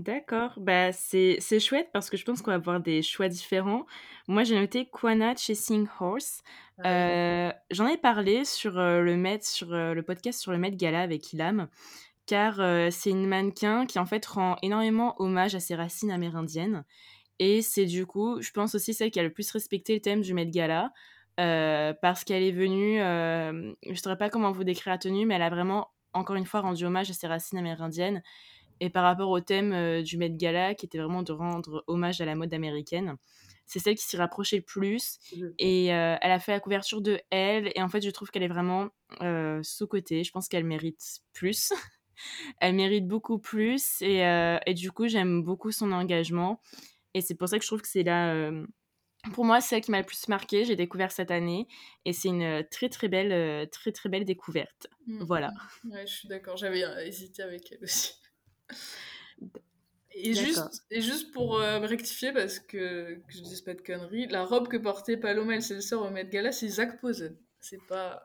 D'accord, bah c'est c'est chouette parce que je pense qu'on va avoir des choix différents. Moi, j'ai noté Kwana Chasing Horse. Euh, J'en ai parlé sur euh, le Met, sur euh, le podcast sur le Met Gala avec Ilam, car c'est une mannequin qui en fait rend énormément hommage à ses racines amérindiennes. Et c'est du coup, je pense aussi celle qui a le plus respecté le thème du Met Gala. parce qu'elle est venue, je ne saurais pas comment vous décrire la tenue, mais elle a vraiment, encore une fois, rendu hommage à ses racines amérindiennes. Et par rapport au thème du Met Gala, qui était vraiment de rendre hommage à la mode américaine, c'est celle qui s'y rapprochait le plus. Mmh. Et elle a fait la couverture de elle. Et en fait, je trouve qu'elle est vraiment sous-cotée. Je pense qu'elle mérite plus. elle mérite beaucoup plus. Et, et du coup, j'aime beaucoup son engagement. Et c'est pour ça que je trouve que c'est là pour moi, celle qui m'a le plus marqué, j'ai découvert cette année et c'est une très très belle, très très belle découverte. Mmh. Voilà. Ouais, je suis d'accord. J'avais hésité avec elle aussi. Et juste, et juste pour euh, me rectifier, parce que, que je dise pas de conneries, la robe que portait Paloma El Celsor au Met Gala, c'est Zach Posen. C'est pas.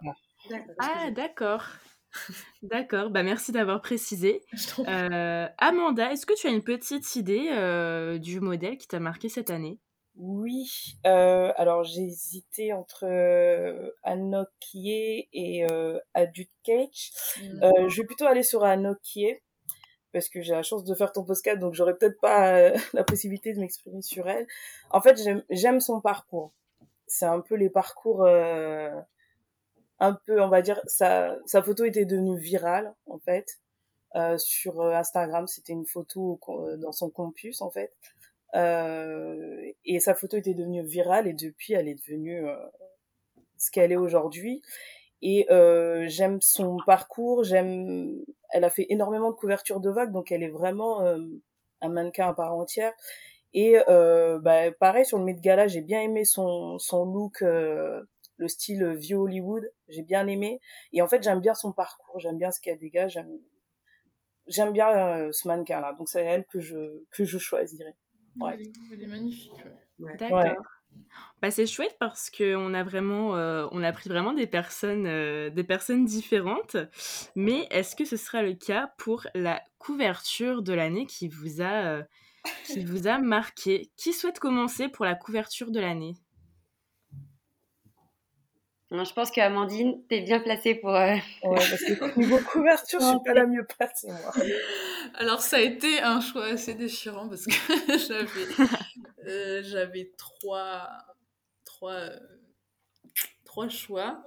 Ah, d'accord. D'accord, bah merci d'avoir précisé. Euh, Amanda, est-ce que tu as une petite idée euh, du modèle qui t'a marqué cette année? Oui, alors j'ai hésité entre Anokié et Adut Cage. Mm. je vais plutôt aller sur Anokié parce que j'ai la chance de faire ton podcast, donc j'aurais peut-être pas euh, la possibilité de m'exprimer sur elle. En fait, j'aime son parcours. C'est un peu les parcours, euh, un peu, on va dire, sa, sa photo était devenue virale, en fait, euh, sur Instagram. C'était une photo dans son campus, en fait. et sa photo était devenue virale, et depuis, elle est devenue ce qu'elle est aujourd'hui. Et j'aime son parcours, j'aime elle a fait énormément de couvertures de vagues, donc elle est vraiment euh, un mannequin à part entière. Et euh, bah, pareil sur le Met Gala, j'ai bien aimé son son look, euh, le style vieux Hollywood, j'ai bien aimé. Et en fait, j'aime bien son parcours, j'aime bien ce qu'elle dégage, j'aime j'aime bien ce mannequin là. Donc c'est elle que je que je choisirais. Ouais. Elle est magnifique. D'accord. Bah, c'est chouette parce qu'on a vraiment, euh, on a pris vraiment des personnes, euh, des personnes différentes. Mais est-ce que ce sera le cas pour la couverture de l'année qui vous a, euh, qui vous a marqué? Qui souhaite commencer pour la couverture de l'année? Je pense qu'Amandine, t'es bien placée pour. Ouais, parce que niveau couverture, je suis pas la mieux placée, moi. Alors, ça a été un choix assez déchirant parce que j'avais, j'avais trois, trois, trois choix.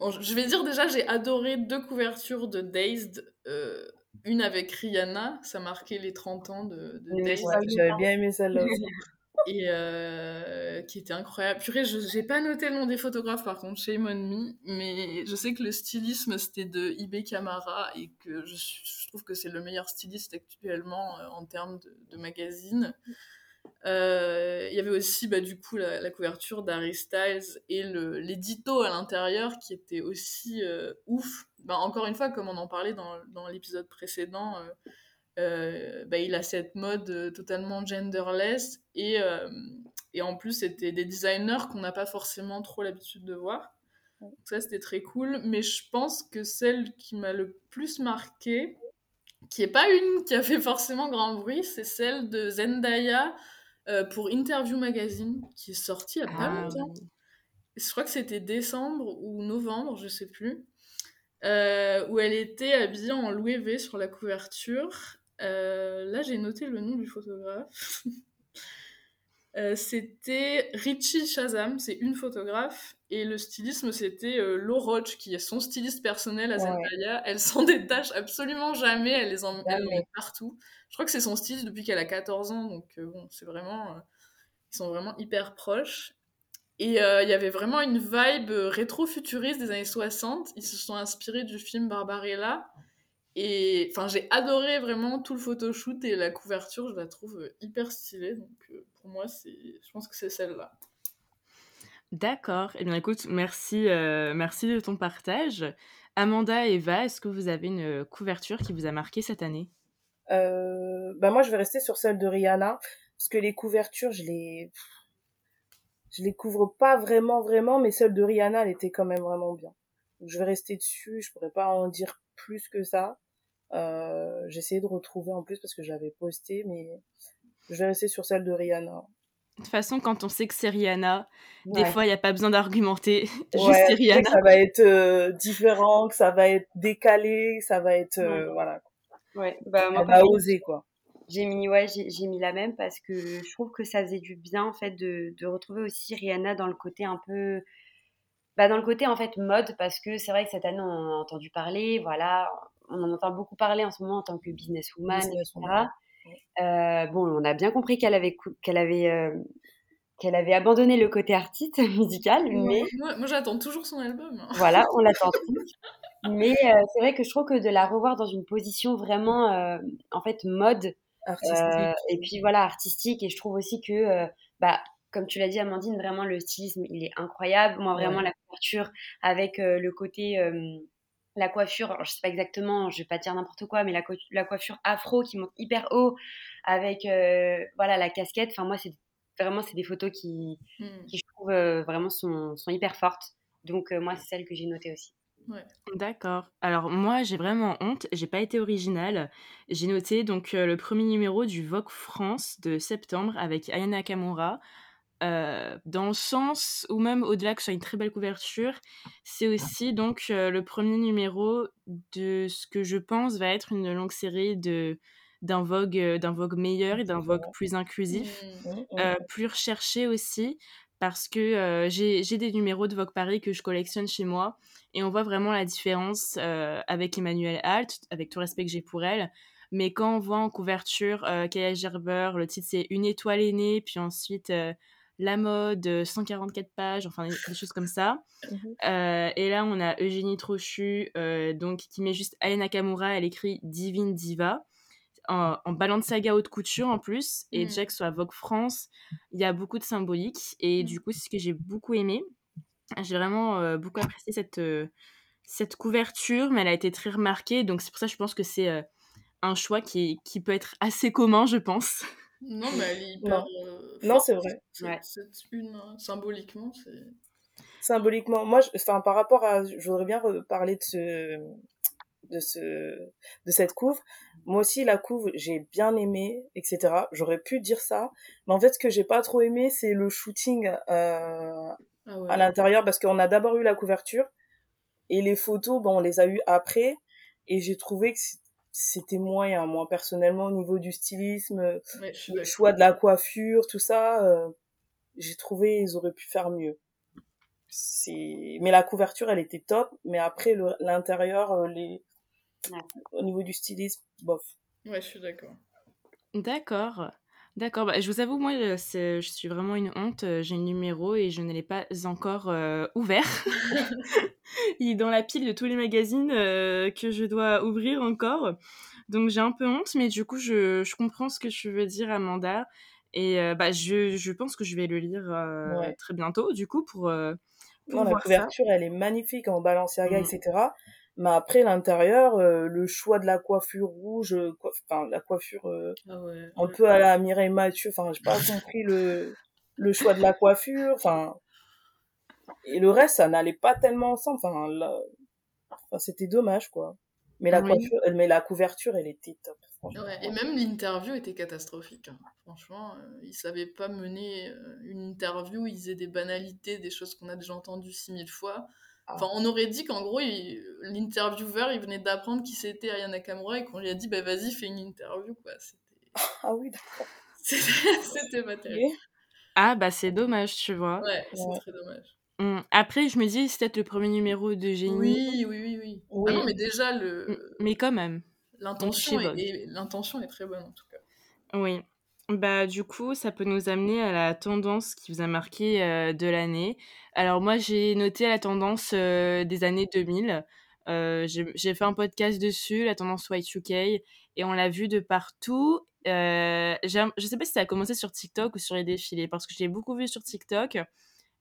je vais dire déjà, j'ai adoré deux couvertures de Dazed. Euh, une avec Rihanna, ça marquait les 30 ans de, Dazed. j'avais bien aimé celle-là Et euh, qui était incroyable. Purée, je n'ai pas noté le nom des photographes par contre, chez on me, mais je sais que le stylisme c'était de Ibe Kamara et que je, trouve que c'est le meilleur styliste actuellement euh, en termes de, de magazine. Euh, il y avait aussi bah, du coup la, couverture d'Harry Styles et l'édito à l'intérieur qui était aussi euh, ouf. Bah, encore une fois, comme on en parlait dans, dans l'épisode précédent, euh, bah, il a cette mode totalement genderless et, et en plus c'était des designers qu'on n'a pas forcément trop l'habitude de voir. Donc ça c'était très cool, mais je pense que celle qui m'a le plus marqué, qui est pas une qui a fait forcément grand bruit, c'est celle de Zendaya euh, pour Interview Magazine, qui est sortie il y a pas ah longtemps. Je crois que c'était décembre ou novembre, je sais plus. Euh, où elle était habillée en Louis V sur la couverture. Euh, là, j'ai noté le nom du photographe. c'était Richie Shazam, c'est une photographe. Et le stylisme, c'était euh, Roach, qui est son styliste personnel à Zendaya. Elle s'en détache absolument jamais, elle les emmène partout. Je crois que c'est son styliste depuis qu'elle a 14 ans, donc euh, bon, c'est vraiment... Euh, ils sont vraiment hyper proches. Et euh, il y avait vraiment une vibe rétro-futuriste des années 60. Ils se sont inspirés du film Barbarella. Et enfin, j'ai adoré vraiment tout le photoshoot et la couverture, je la trouve hyper stylée. Donc pour moi, c'est, je pense que c'est celle-là. D'accord. Eh bien, écoute, merci, euh, merci de ton partage. Amanda et Eva, est-ce que vous avez une couverture qui vous a marqué cette année? Euh, bah moi, je vais rester sur celle de Rihanna parce que les couvertures, je les, je les couvre pas vraiment, vraiment, mais celle de Rihanna, elle était quand même vraiment bien. je vais rester dessus. Je pourrais pas en dire plus que ça. Euh, j'ai essayé de retrouver en plus parce que j'avais posté, mais je vais rester sur celle de Rihanna. De toute façon, quand on sait que c'est Rihanna, des fois, il n'y a pas besoin d'argumenter. Juste c'est Rihanna. Ça va être euh, différent, que ça va être décalé, ça va être. Euh, voilà. Ouais, bah, moi, va oser, quoi. J'ai mis, ouais, j'ai mis la même parce que je trouve que ça faisait du bien, en fait, de, de retrouver aussi Rihanna dans le côté un peu bah, dans le côté en fait mode, parce que c'est vrai que cette année on en a entendu parler, voilà, on en entend beaucoup parler en ce moment en tant que businesswoman, etc. Euh, bon, on a bien compris qu'elle avait, qu'elle avait, euh, qu'elle avait abandonné le côté artiste musical, mais moi, j'attends toujours son album. Voilà, on l'attend tous. Mais euh, c'est vrai que je trouve que de la revoir dans une position vraiment, en fait, mode, et puis voilà, artistique, et je trouve aussi que, bah, comme tu l'as dit, Amandine, vraiment le stylisme, il est incroyable. Moi, vraiment, la couverture avec le côté la coiffure, alors je sais pas exactement, je vais pas dire n'importe quoi, mais la, coiffure afro qui monte hyper haut avec euh, voilà la casquette. Enfin moi c'est vraiment c'est des photos qui, hmm. qui je trouve euh, vraiment sont, sont, hyper fortes. Donc euh, moi c'est celle que j'ai notée aussi. D'accord. Alors moi j'ai vraiment honte, j'ai pas été originale. J'ai noté donc le premier numéro du Vogue France de septembre avec Ayana Kamura. Euh, dans le sens où même au-delà que ce soit une très belle couverture, c'est aussi donc euh, le premier numéro de ce que je pense va être une longue série de d'un Vogue euh, d'un Vogue meilleur et d'un Vogue plus inclusif, mmh. Mmh, mmh. plus recherché aussi parce que j'ai des numéros de Vogue Paris que je collectionne chez moi et on voit vraiment la différence avec Emmanuel Alt, avec tout respect que j'ai pour elle. Mais quand on voit en couverture Kaya Gerber, le titre c'est Une étoile aînée, puis ensuite la mode, 144 pages, enfin des, choses comme ça. Mmh euh, et là, on a Eugénie Trochu, euh, donc, qui met juste Aya Nakamura, elle écrit Divine Diva, en, en de saga haute couture en plus, et mmh. Jack soit Vogue France, il y a beaucoup de symbolique, et mmh. du coup, c'est ce que j'ai beaucoup aimé. J'ai vraiment euh, beaucoup apprécié cette, cette couverture, mais elle a été très remarquée, donc c'est pour ça que je pense que c'est un choix qui, qui peut être assez commun, je pense. Non, mais elle est hyper. Non, euh, c'est vrai. C'est une, euh, symboliquement, c'est. Symboliquement, moi, enfin, par rapport à. Je voudrais bien parler de ce. De, ce, de cette couve. Moi aussi, la couve, j'ai bien aimé, etc. J'aurais pu dire ça. Mais en fait, ce que j'ai pas trop aimé, c'est le shooting euh, ah à l'intérieur, parce qu'on a d'abord eu la couverture, et les photos, bon, on les a eues après, et j'ai trouvé que c'était moyen moi personnellement au niveau du stylisme le choix de la coiffure tout ça euh, j'ai trouvé ils auraient pu faire mieux. C'est mais la couverture elle était top mais après l'intérieur euh, les au niveau du stylisme bof. Ouais je suis d'accord. D'accord D'accord, bah, je vous avoue, moi, euh, je suis vraiment une honte. J'ai le numéro et je ne l'ai pas encore ouvert. Il est dans la pile de tous les magazines que je dois ouvrir encore. Donc j'ai un peu honte, mais du coup, je, je, comprends ce que tu veux dire, Amanda. Et bah, je, je, pense que je vais le lire très bientôt, du coup, pour. pour non, la couverture, elle est magnifique en Balenciaga, mmh. etc. Mais après, l'intérieur, le choix de la coiffure rouge, enfin, la coiffure ah un peu à la Mireille Mathieu, enfin, j'ai pas compris le, le choix de la coiffure, enfin et le reste, ça n'allait pas tellement ensemble. Enfin, c'était dommage, quoi. Mais la, coiffure, mais la couverture, elle était top. et même l'interview était catastrophique. Hein. Franchement, euh, ils savaient pas mener euh, une interview, ils faisaient des banalités, des choses qu'on a déjà entendues 6000 fois. Ah. Enfin, on aurait dit qu'en gros, l'intervieweur, il venait d'apprendre qui c'était Ayana Nakamura et qu'on lui a dit, bah vas-y, fais une interview, quoi. Ah oui, d'accord. C'était pas terrible. Ah, bah c'est dommage, tu vois. Ouais, c'est très dommage. Mmh. Après, je me dis, c'est peut-être le premier numéro de Génie. Oui, oui, oui, oui. Ah non, mais déjà, le... Mmh, mais quand même. L'intention est, l'intention est très bonne, en tout cas. Oui. Bah, du coup, ça peut nous amener à la tendance qui vous a marqué euh, de l'année. Alors, moi, j'ai noté la tendance euh, des années 2000. Euh, j'ai fait un podcast dessus, la tendance Y2K, et on l'a vu de partout. je sais pas si ça a commencé sur TikTok ou sur les défilés, parce que je l'ai beaucoup vu sur TikTok.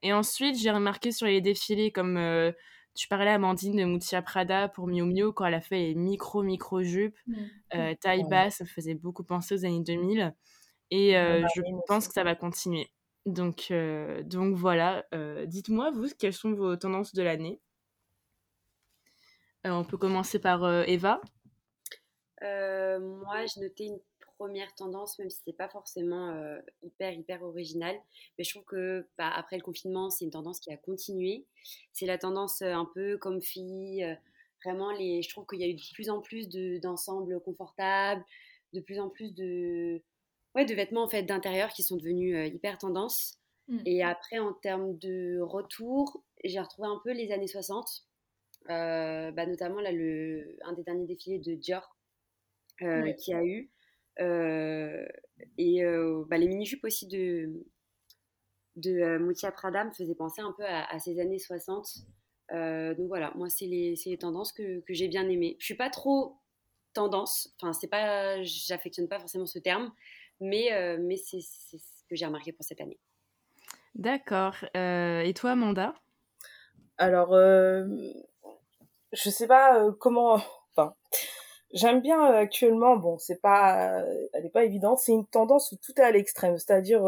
Et ensuite, j'ai remarqué sur les défilés, comme euh, tu parlais, Amandine, de Moutia Prada pour Miu Miu, quand elle a fait les micro-micro-jupes, mmh. euh, taille basse, ça faisait beaucoup penser aux années 2000. Et euh, je pense que ça va continuer. Donc, donc voilà, dites-moi, vous, quelles sont vos tendances de l'année? On peut commencer par Eva. moi, j'ai noté une première tendance, même si c'est pas forcément euh, hyper hyper original. Mais je trouve que bah, après le confinement, c'est une tendance qui a continué. C'est la tendance un peu comme fille. Euh, vraiment, les, je trouve qu'il y a eu de plus en plus d'ensembles confortables, de plus en plus de, ouais, de vêtements en fait d'intérieur qui sont devenus hyper tendance. Mmh. Et après, en termes de retour, j'ai retrouvé un peu les années 60, bah, notamment là, le, un des derniers défilés de Dior qui a eu. et bah, les mini-jupes aussi de, de Moutia Prada me faisaient penser un peu à, ces années 60. donc voilà, moi, c'est les, les, tendances que, que j'ai bien aimées. Je suis pas trop tendance, enfin, c'est pas, j'affectionne pas forcément ce terme, mais, mais c'est ce que j'ai remarqué pour cette année. D'accord. et toi, Amanda? Alors, je sais pas comment. Enfin, j'aime bien actuellement. Bon, c'est pas, elle est pas évidente. C'est une tendance où tout est à l'extrême, c'est-à-dire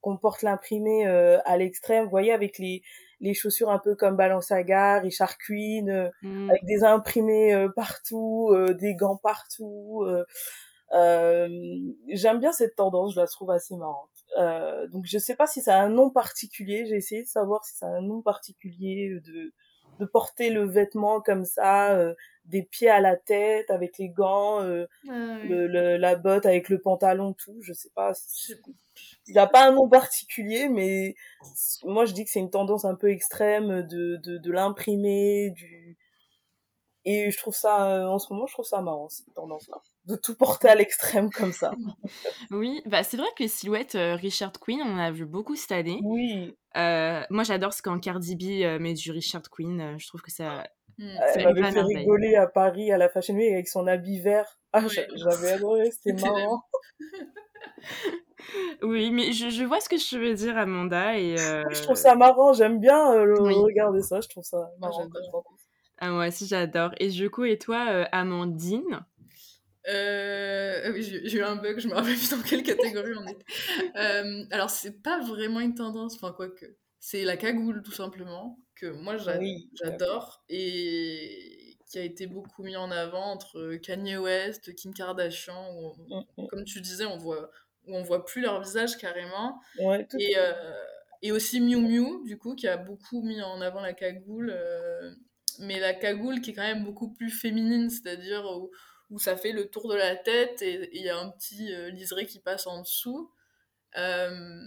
qu'on porte l'imprimé à l'extrême. Vous voyez, avec les les chaussures un peu comme Balenciaga, Richard Quinn, mmh. avec des imprimés partout, des gants partout. J'aime bien cette tendance, je la trouve assez marrante. Euh, donc je sais pas si ça a un nom particulier. J'ai essayé de savoir si ça a un nom particulier de de porter le vêtement comme ça, euh, des pieds à la tête avec les gants, euh, ah le, la botte avec le pantalon, tout. Je sais pas. Il n'y a pas un nom particulier, mais moi je dis que c'est une tendance un peu extrême de de, de l'imprimer, du et je trouve ça en ce moment je trouve ça marrant cette tendance là de tout porter à l'extrême comme ça. oui, bah c'est vrai que les silhouettes Richard Queen, on en a vu beaucoup cette année. Oui. moi, j'adore ce quand Cardi B met du Richard Queen. je trouve que ça. Mmh. Elle m'avait fait rigoler à Paris à la Fashion Week avec son habit vert. Ah, j'avais adoré, c'était marrant. oui, mais je, je, vois ce que je veux dire, Amanda. Et Je trouve ça marrant, j'aime bien regarder ça, je trouve ça marrant. Ah, moi aussi, j'adore. Et du coup, et toi, Amandine? Euh, oui, j'ai eu un bug, je me rappelle plus dans quelle catégorie on était. Euh, alors, c'est pas vraiment une tendance, enfin, quoi que. C'est la cagoule, tout simplement, que moi j'adore et qui a été beaucoup mis en avant entre Kanye West, Kim Kardashian, où, mm, mm. comme tu disais, on voit, où on voit plus leur visage carrément. et, euh, et aussi Miu Miu, du coup, qui a beaucoup mis en avant la cagoule. Mais la cagoule qui est quand même beaucoup plus féminine, c'est-à-dire où, où ça fait le tour de la tête et il y a un petit euh, liseré qui passe en dessous. Euh,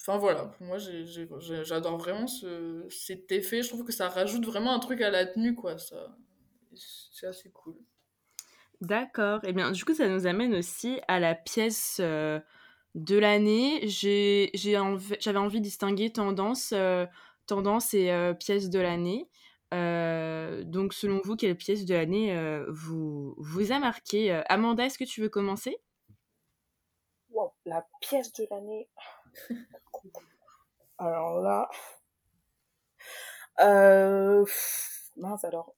enfin voilà, moi j'adore vraiment ce, cet effet. Je trouve que ça rajoute vraiment un truc à la tenue, quoi. Ça, c'est assez cool. D'accord. Et eh bien du coup, ça nous amène aussi à la pièce euh, de l'année. J'avais envie de distinguer tendance, tendance et pièce de l'année. Euh, donc, selon vous, quelle pièce de l'année euh, vous, a marqué euh, Amanda, est-ce que tu veux commencer? Wow, La pièce de l'année. alors là. Euh... Mince alors.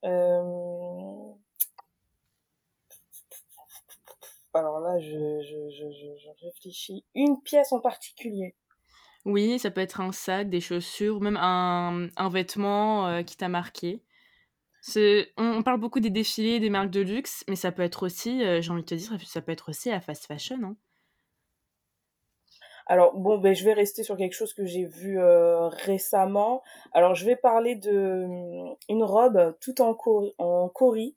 Alors là, je réfléchis. Une pièce en particulier. Oui, ça peut être un sac, des chaussures, même un, un vêtement euh, qui t'a marqué. On, on, parle beaucoup des défilés, des marques de luxe, mais ça peut être aussi, euh, j'ai envie de te dire, ça peut être aussi la fast fashion. Hein. Alors bon, ben je vais rester sur quelque chose que j'ai vu euh, récemment. Alors je vais parler de une robe tout en, en cori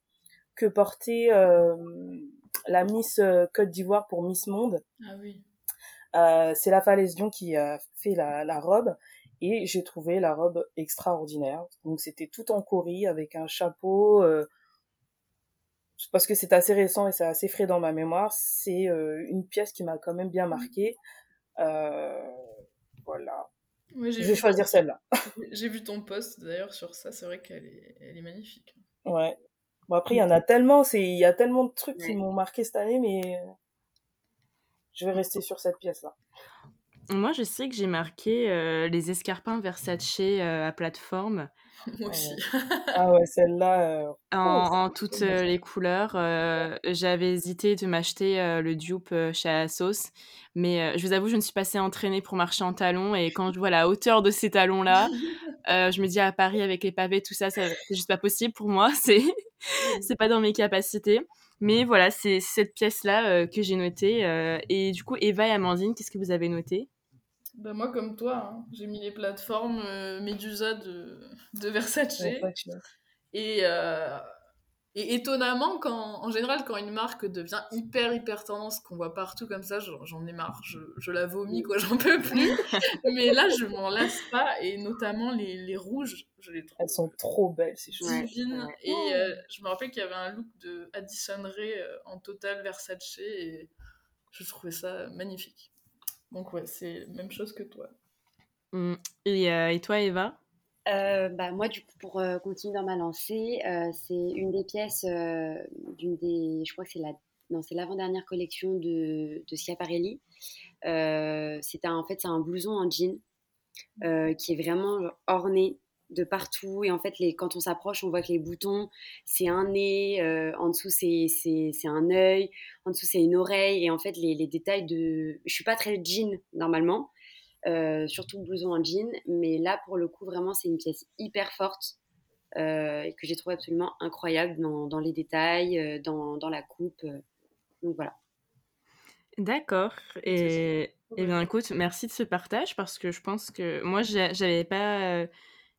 que portait la Miss Côte d'Ivoire pour Miss Monde. Ah oui. Euh, c'est la Falaise Dion qui a fait la, la robe et j'ai trouvé la robe extraordinaire. Donc c'était tout en cori avec un chapeau. Euh, parce que c'est assez récent et c'est assez frais dans ma mémoire. C'est euh, une pièce qui m'a quand même bien marqué. Euh, voilà. je vais choisir celle-là. j'ai vu ton post d'ailleurs sur ça. C'est vrai qu'elle est, elle est magnifique. Ouais. Bon après il y en a tellement. C'est il y a tellement de trucs qui m'ont marqué cette année, mais je vais rester sur cette pièce-là. Moi, je sais que j'ai marqué euh, les escarpins Versace euh, à plateforme. Moi aussi. ah ouais, celle-là. Euh, en, toutes les couleurs. J'avais hésité de m'acheter le dupe chez Asos. Mais je vous avoue, je ne suis pas assez entraînée pour marcher en talons. Et quand je vois la hauteur de ces talons-là, je me dis à Paris avec les pavés, tout ça, c'est juste pas possible pour moi. C'est c'est pas dans mes capacités. Mais voilà, c'est cette pièce-là euh, que j'ai notée. Euh, et du coup, Eva et Amandine, qu'est-ce que vous avez noté? Bah moi, comme toi, hein, j'ai mis les plateformes euh, Medusa de, de Versace. Et Et étonnamment, quand, en général, quand une marque devient hyper, hyper tendance, qu'on voit partout comme ça, j'en ai marre, je, je, la vomis, quoi, j'en peux plus. Mais là, je m'en lasse pas, et notamment les, les, rouges, je les trouve. Elles sont trop belles, ces choses. Divines. Et euh, je me rappelle qu'il y avait un look de Addison Rae euh, en total Versace, et je trouvais ça magnifique. Donc, ouais, c'est même chose que toi. Mmh. Et, euh, et toi, Eva? Euh, bah, moi, du coup, pour euh, continuer dans ma lancée, euh, c'est une des pièces d'une des, je crois que c'est la, non, c'est l'avant-dernière collection de, de Schiaparelli. c'est en fait, un blouson en jean qui est vraiment orné de partout. Et en fait, les, quand on s'approche, on voit que les boutons, c'est un nez, en dessous, c'est, c'est, c'est un œil, en dessous, c'est une oreille. Et en fait, les, les détails de. Je suis pas très jean normalement. Euh, surtout blouson en jean. Mais là, pour le coup, vraiment, c'est une pièce hyper forte euh, et que j'ai trouvé absolument incroyable dans, dans les détails, euh, dans, dans, la coupe. donc voilà. D'accord. Et, et bien, écoute, merci de ce partage parce que je pense que moi, j'avais pas.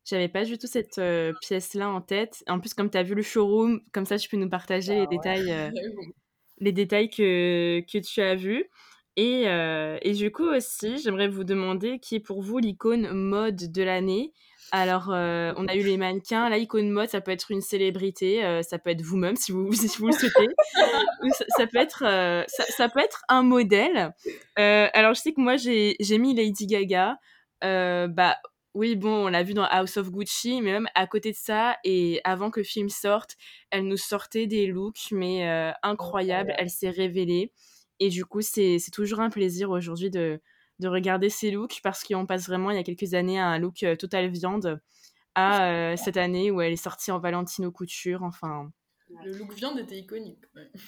J'avais pas du tout cette pièce-là en tête. En plus, comme tu as vu le showroom, comme ça, tu peux nous partager les ah détails, les détails que, que tu as vus. Et, euh, et, du coup aussi, j'aimerais vous demander qui est pour vous l'icône mode de l'année. Alors, euh, on a eu les mannequins. L'icône mode, ça peut être une célébrité, euh, ça peut être vous-même si vous, si vous le souhaitez. ça, ça, peut être, ça, ça, peut être un modèle. alors, je sais que moi, j'ai mis Lady Gaga. bah, oui, bon, on l'a vu dans House of Gucci, mais même à côté de ça, et avant que le film sorte, elle nous sortait des looks, mais incroyables. Elle s'est révélée. Et du coup, c'est toujours un plaisir aujourd'hui de, de, regarder ces looks parce qu'on passe vraiment, il y a quelques années, à un look euh, total viande à euh, cette année où elle est sortie en Valentino Couture. Enfin. Le look viande était iconique.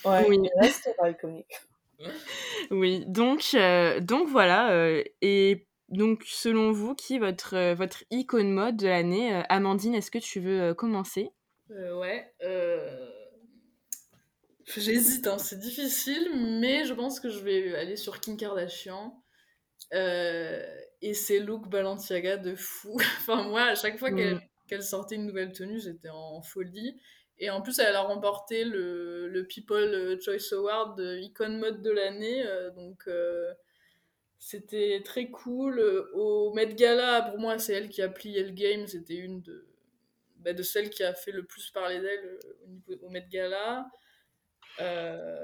Ouais, oui, reste iconique. oui, donc, euh, donc voilà. et donc, selon vous, qui est votre, votre icône mode de l'année? Amandine, est-ce que tu veux commencer? Ouais. J'hésite, hein, c'est difficile, mais je pense que je vais aller sur Kim Kardashian. Euh, et ses looks Balenciaga de fou. enfin, moi, à chaque fois mm. qu'elle sortait une nouvelle tenue, j'étais en folie. Et en plus, elle a remporté le, le People Choice Award Icon Mode de l'année. Euh, donc, euh, c'était très cool. Au Met Gala, pour moi, c'est elle qui a plié le game. C'était une de, bah, de celles qui a fait le plus parler d'elle au, au Met Gala. Euh,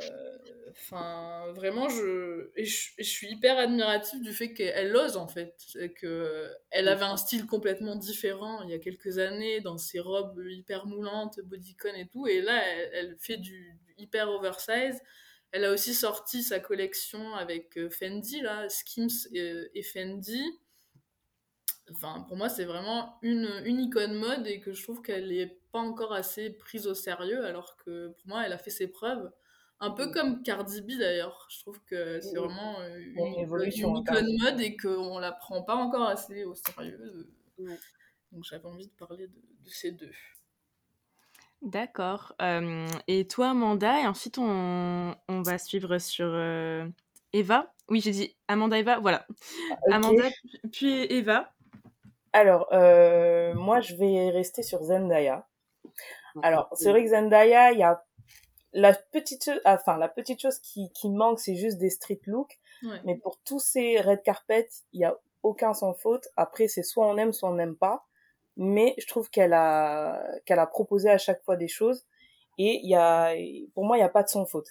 enfin, vraiment, je, et je, suis hyper admirative du fait qu'elle ose en fait, que elle avait un style complètement différent il y a quelques années dans ses robes hyper moulantes, bodycon et tout, et là, elle, fait du, hyper oversize. Elle a aussi sorti sa collection avec euh, Fendi là, Skims et, et Fendi. Enfin, pour moi, c'est vraiment une, une icône mode et que je trouve qu'elle n'est pas encore assez prise au sérieux, alors que pour moi, elle a fait ses preuves. Un peu mm. comme Cardi B d'ailleurs. Je trouve que c'est vraiment euh, une, évolution, une icône mode et qu'on la prend pas encore assez au sérieux. Donc j'avais envie de parler de, ces deux. D'accord. Euh, et toi, Amanda, et ensuite on, on va suivre sur euh, Eva. Oui, j'ai dit Amanda, Eva, voilà. Amanda, puis Eva. Alors, moi, je vais rester sur Zendaya. Alors, c'est vrai que Zendaya, il y a la petite, enfin, la petite chose qui, qui manque, c'est juste des street looks. Mais pour tous ces red carpets, il y a aucun sans faute. Après, c'est soit on aime, soit on n'aime pas. Mais je trouve qu'elle a, qu'elle a proposé à chaque fois des choses. Et il y a, pour moi, il n'y a pas de sans faute.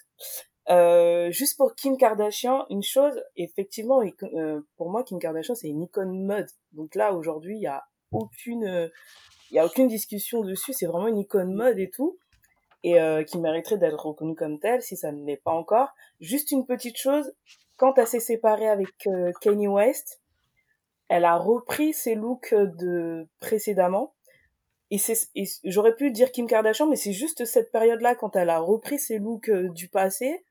Euh, juste pour Kim Kardashian, une chose, effectivement, euh, pour moi, Kim Kardashian, c'est une icône mode. Donc là, aujourd'hui, il y a aucune, il y a aucune discussion dessus. C'est vraiment une icône mode et tout et euh, qui mériterait d'être reconnue comme telle si ça ne l'est pas encore. Juste une petite chose, quand elle s'est séparée avec euh, Kanye West, elle a repris ses looks de précédemment. Et, et j'aurais pu dire Kim Kardashian, mais c'est juste cette période-là, quand elle a repris ses looks euh, du passé,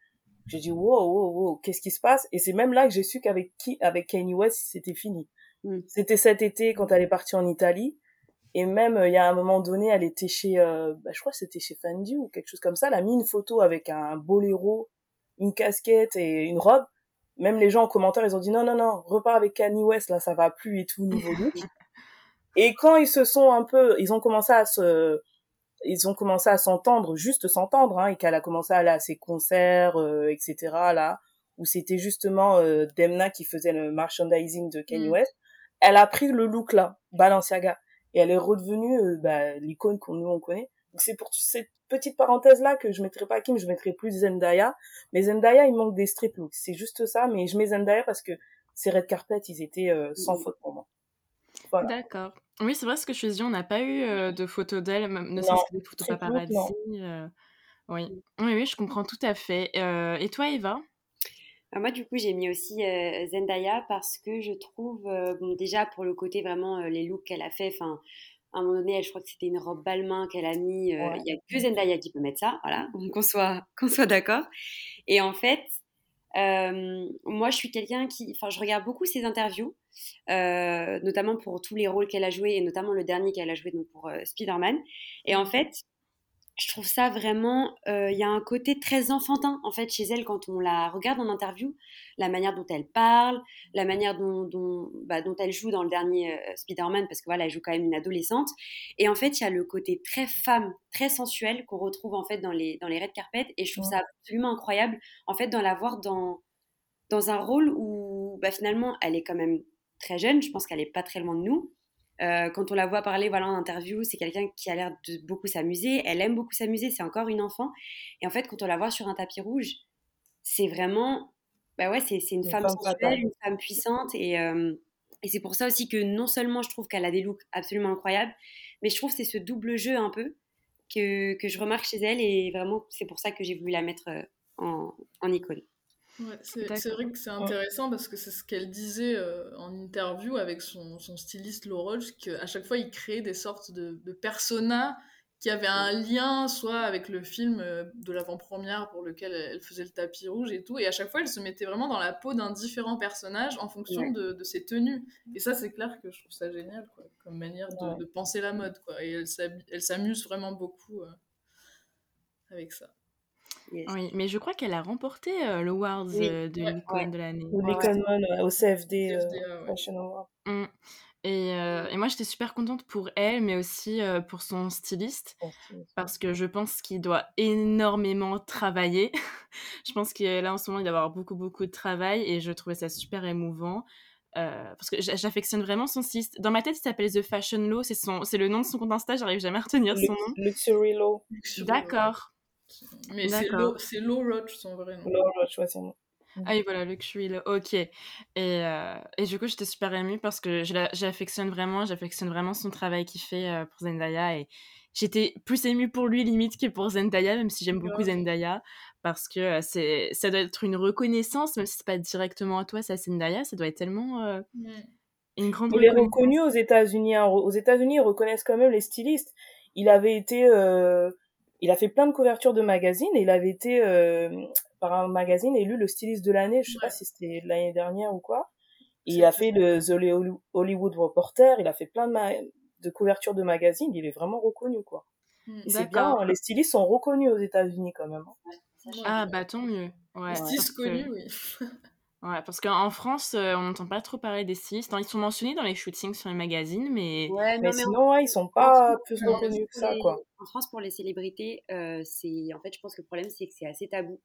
j'ai dit wow, wow, wow, qu'est-ce qui se passe? Et c'est même là que j'ai su qu'avec avec Kanye West, c'était fini. Mm. C'était cet été quand elle est partie en Italie. Et même, euh, il y a un moment donné, elle était chez, euh, bah, je crois que c'était chez Fendi ou quelque chose comme ça. Elle a mis une photo avec un boléro, une casquette et une robe. Même les gens en commentaire, ils ont dit non, non, non, repars avec Kanye West, là, ça va plus et tout, niveau look. et quand ils se sont un peu, ils ont commencé à se, ils ont commencé à s'entendre, juste s'entendre, hein, et qu'elle a commencé à aller à ses concerts, euh, etc. là, où c'était justement euh, Demna qui faisait le merchandising de Kanye mm. West. Elle a pris le look là, Balenciaga, et elle est redevenue euh, bah, l'icône qu'on nous on connaît. Donc c'est pour cette petite parenthèse là que je mettrai pas Kim, je mettrai plus Zendaya. Mais Zendaya, il manque des strip looks, c'est juste ça. Mais je mets Zendaya parce que ces red carpet, ils étaient sans mm. faute pour moi. D'accord. Oui, c'est vrai ce que je dis, on n'a pas eu euh, de photos d'elle, même ne serait-ce que des photos paparazzi. Euh, oui. Mmh. oui, oui, je comprends tout à fait. Euh, et toi, Eva? Ah, moi, du coup, j'ai mis aussi Zendaya parce que je trouve, bon, déjà pour le côté vraiment les looks qu'elle a fait, enfin, à un moment donné, elle, je crois que c'était une robe balmain qu'elle a mis. Il n'y a que Zendaya qui peut mettre ça, voilà, qu'on soit, qu'on soit d'accord. Et en fait, moi, je suis quelqu'un qui, enfin, je regarde beaucoup ses interviews, euh, notamment pour tous les rôles qu'elle a joué et notamment le dernier qu'elle a joué donc pour euh, Spider-Man. Et en fait, je trouve ça vraiment, euh, il y a un côté très enfantin en fait chez elle quand on la regarde en interview, la manière dont elle parle, la manière dont, dont, bah, dont elle joue dans le dernier Spider-Man parce que voilà, elle joue quand même une adolescente. Et en fait, il y a le côté très femme, très sensuel qu'on retrouve en fait dans les dans les red carpet et je trouve ça absolument incroyable en fait d'en la voir dans dans un rôle où bah, finalement elle est quand même très jeune, je pense qu'elle n'est pas très loin de nous. Euh, quand on la voit parler voilà, en interview, c'est quelqu'un qui a l'air de beaucoup s'amuser. Elle aime beaucoup s'amuser, c'est encore une enfant. Et en fait, quand on la voit sur un tapis rouge, c'est vraiment. Bah ouais, c'est une, femme sensuelle, une femme puissante. Et, euh, et c'est pour ça aussi que non seulement je trouve qu'elle a des looks absolument incroyables, mais je trouve que c'est ce double jeu un peu que, que, je remarque chez elle. Et vraiment, c'est pour ça que j'ai voulu la mettre euh, en, en icône c'est vrai que c'est intéressant parce que c'est ce qu'elle disait euh, en interview avec son, son styliste Laurel, qu'à chaque fois il créait des sortes de, de personas qui avaient un lien soit avec le film euh, de l'avant-première pour lequel elle faisait le tapis rouge et tout, et à chaque fois elle se mettait vraiment dans la peau d'un différent personnage en fonction de, de, ses tenues. Et ça c'est clair que je trouve ça génial quoi, comme manière de, de penser la mode. Quoi. Et elle s'amuse vraiment beaucoup euh, avec ça. Oui, mais je crois qu'elle a remporté euh, le Awards euh, de l'icône de l'année. Ou l'icône au CFD, euh, Fashion Award. Mmh. Et, et, moi, j'étais super contente pour elle, mais aussi pour son styliste, parce que je pense qu'il doit énormément travailler. je pense que là, en ce moment, il doit avoir beaucoup, beaucoup de travail, et je trouvais ça super émouvant. parce que j'affectionne vraiment son styliste. Dans ma tête, il s'appelle The Fashion Law, c'est le nom de son compte Insta, j'arrive jamais à retenir son nom. Luxury Law. D'accord. Mais c'est Low Roach son vrai nom. Low Roach, ouais, son nom. Ah oui, voilà, Luxury, ok. Et, euh, et du coup, j'étais super émue parce que j'affectionne vraiment, j'affectionne vraiment son travail qu'il fait euh, pour Zendaya. Et j'étais plus émue pour lui, limite, que pour Zendaya, même si j'aime beaucoup Zendaya. Parce que euh, c'est ça doit être une reconnaissance, même si c'est pas directement à toi, c'est à Zendaya, ça doit être tellement une grande Il est reconnu aux États-Unis. Hein. Aux États-Unis, ils reconnaissent quand même les stylistes. Il avait été il a fait plein de couvertures de magazines et il avait été euh, par un magazine élu le styliste de l'année, je sais pas si c'était l'année dernière ou quoi. il a fait le The Hollywood Reporter, il a fait plein de, de couvertures de magazines, il est vraiment reconnu quoi. Hmm, c'est bien, les stylistes sont reconnus aux États-Unis quand même. Hein. Ah bah tant mieux. Ouais, Styliste connu, oui. Ouais, parce qu'en France, euh, on n'entend pas trop parler des stylistes. Ils sont mentionnés dans les shootings sur les magazines, mais. Ouais, mais, sinon, ouais, ils sont pas plus reconnus que ça, quoi. En France, pour les célébrités, euh, c'est. En fait, je pense que le problème, c'est que c'est assez tabou.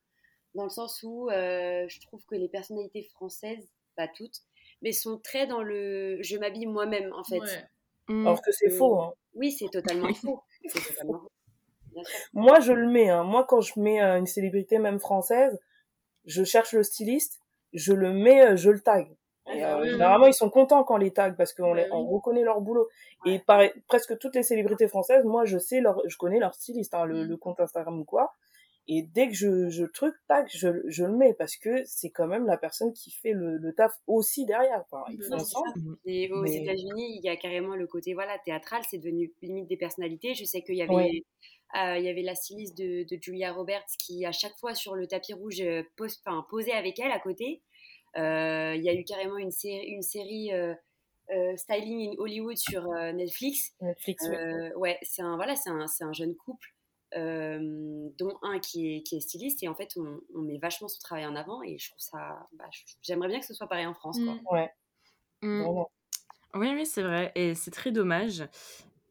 Dans le sens où euh, je trouve que les personnalités françaises, pas toutes, mais sont très dans le. Je m'habille moi-même, en fait. Ouais. Mmh. Alors que c'est faux, hein. Oui, c'est totalement faux. C'est totalement faux. Moi, je le mets. Hein. Moi, quand je mets une célébrité, même française, je cherche le styliste je le mets, euh, je le tag. Et, euh, généralement, ils sont contents quand les tags parce qu'on on reconnaît leur boulot. Et par, presque toutes les célébrités françaises, moi, je sais leur, je connais leur styliste, hein, le, mm. le, compte Instagram ou quoi. Et dès que je, je truc, tac, je, je le mets parce que c'est quand même la personne qui fait le, le taf aussi derrière. Enfin, ils font ensemble. Et aux États-Unis, il y a carrément le côté voilà théâtral, c'est devenu limite des personnalités. Je sais qu'il y avait il y avait la styliste de, de, Julia Roberts qui, à chaque fois sur le tapis rouge, euh, pose, posait avec elle à côté. Euh, il y a eu carrément une série, une série Styling in Hollywood sur Netflix. Netflix, ouais. c'est un, voilà, un, un jeune couple. dont un qui est, qui est, styliste et en fait on, on, met vachement son travail en avant et je trouve ça bah, j'aimerais bien que ce soit pareil en France quoi. Mmh. ouais mmh. oui oui c'est vrai et c'est très dommage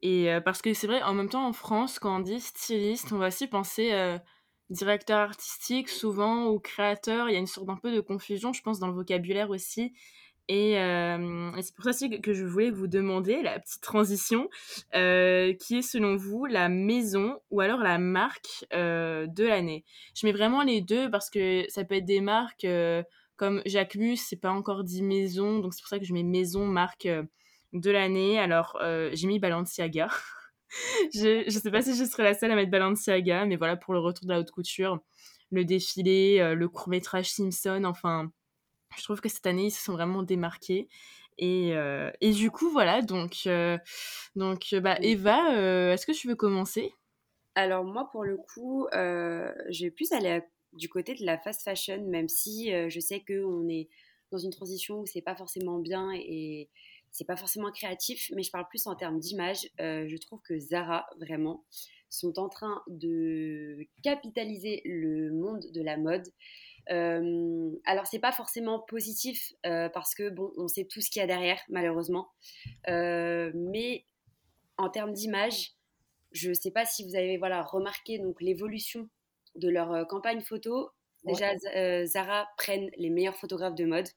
Et parce que c'est vrai, en même temps, en France, quand on dit styliste, on va aussi penser directeur artistique souvent ou créateur. Il y a une sorte d'un peu de confusion, je pense, dans le vocabulaire aussi. Et, c'est pour ça aussi que je voulais vous demander la petite transition, qui est selon vous la maison ou alors la marque de l'année. Je mets vraiment les deux parce que ça peut être des marques comme Jacquemus, c'est pas encore dit maison, donc c'est pour ça que je mets maison, marque de l'année. Alors j'ai mis Balenciaga. je ne sais pas si je serai la seule à mettre Balenciaga, mais voilà pour le retour de la haute couture, le défilé, le court métrage Simpson, enfin je trouve que cette année, ils se sont vraiment démarqués. Et, euh, et du coup, voilà, donc, euh, donc bah, Eva, euh, est-ce que tu veux commencer? Alors, moi, pour le coup, je vais plus aller du côté de la fast fashion, même si je sais qu'on est dans une transition où c'est pas forcément bien et c'est pas forcément créatif, mais je parle plus en termes d'image. je trouve que Zara, vraiment, sont en train de capitaliser le monde de la mode. Euh, alors c'est pas forcément positif euh, parce que bon, on sait tout ce qu'il y a derrière malheureusement, euh, mais en termes d'image, je sais pas si vous avez voilà remarqué donc l'évolution de leur campagne photo. Déjà, Zara prennent les meilleurs photographes de mode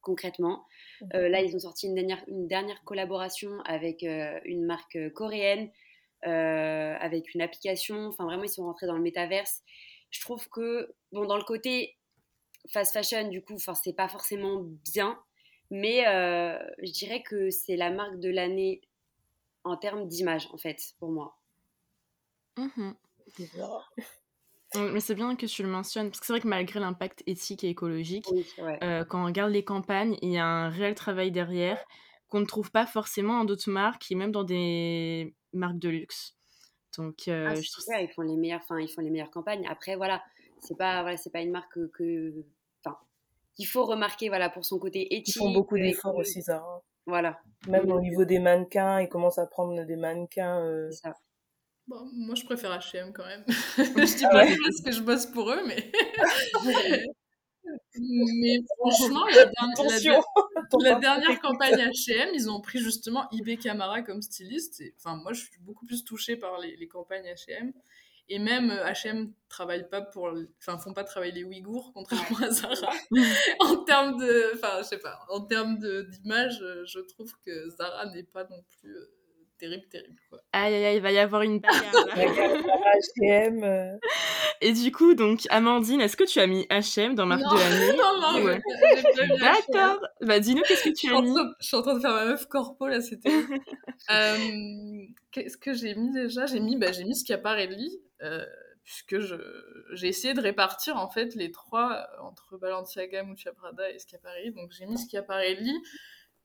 concrètement. Mmh. là, ils ont sorti une dernière, une dernière collaboration avec une marque coréenne, avec une application. Enfin, vraiment, ils sont rentrés dans le métaverse. Je trouve que, bon, dans le côté fast fashion, du coup, c'est pas forcément bien, mais euh, je dirais que c'est la marque de l'année en termes d'image, en fait, pour moi. Mmh mais c'est bien que tu le mentionnes, parce que c'est vrai que malgré l'impact éthique et écologique, euh, quand on regarde les campagnes, il y a un réel travail derrière qu'on ne trouve pas forcément dans d'autres marques et même dans des marques de luxe. Donc, euh, ah, je trouve ça... ils font les meilleures, enfin, ils font les meilleures campagnes. Après, voilà, c'est pas, voilà, c'est pas une marque que, enfin, qu'il faut remarquer, voilà, pour son côté éthique. Ils font beaucoup d'efforts aussi, ça. Voilà. Même au niveau des mannequins, ils commencent à prendre des mannequins. Euh... Ça. Bon, moi, je préfère H&M quand même. je dis pas parce que je bosse pour eux, mais. mais franchement, la, dernière, la, dernière campagne H&M, ils ont pris justement Ibe Camara comme styliste. Et, enfin, moi, je suis beaucoup plus touchée par les, les campagnes H&M. Et même H&M travaille pas pour, enfin font pas travailler les Ouïghours contrairement à Zara. en termes de, enfin je sais pas, en termes d'image, je trouve que Zara n'est pas non plus euh, terrible, terrible quoi. Aïe aïe aïe, il va y avoir une bagarre H&M. Et du coup donc Amandine, est-ce que tu as mis H&M dans marque de l'année Non non, ouais. D'accord. Bah dis-nous qu'est-ce que tu as mis. Je suis en train de faire ma meuf corpo là, c'était. euh, qu'est-ce que j'ai mis déjà? J'ai mis, bah j'ai mis Schiaparelli. Euh, puisque j'ai essayé de répartir en fait les trois entre Balenciaga, Mucha Prada et Schiaparelli. Donc j'ai mis Schiaparelli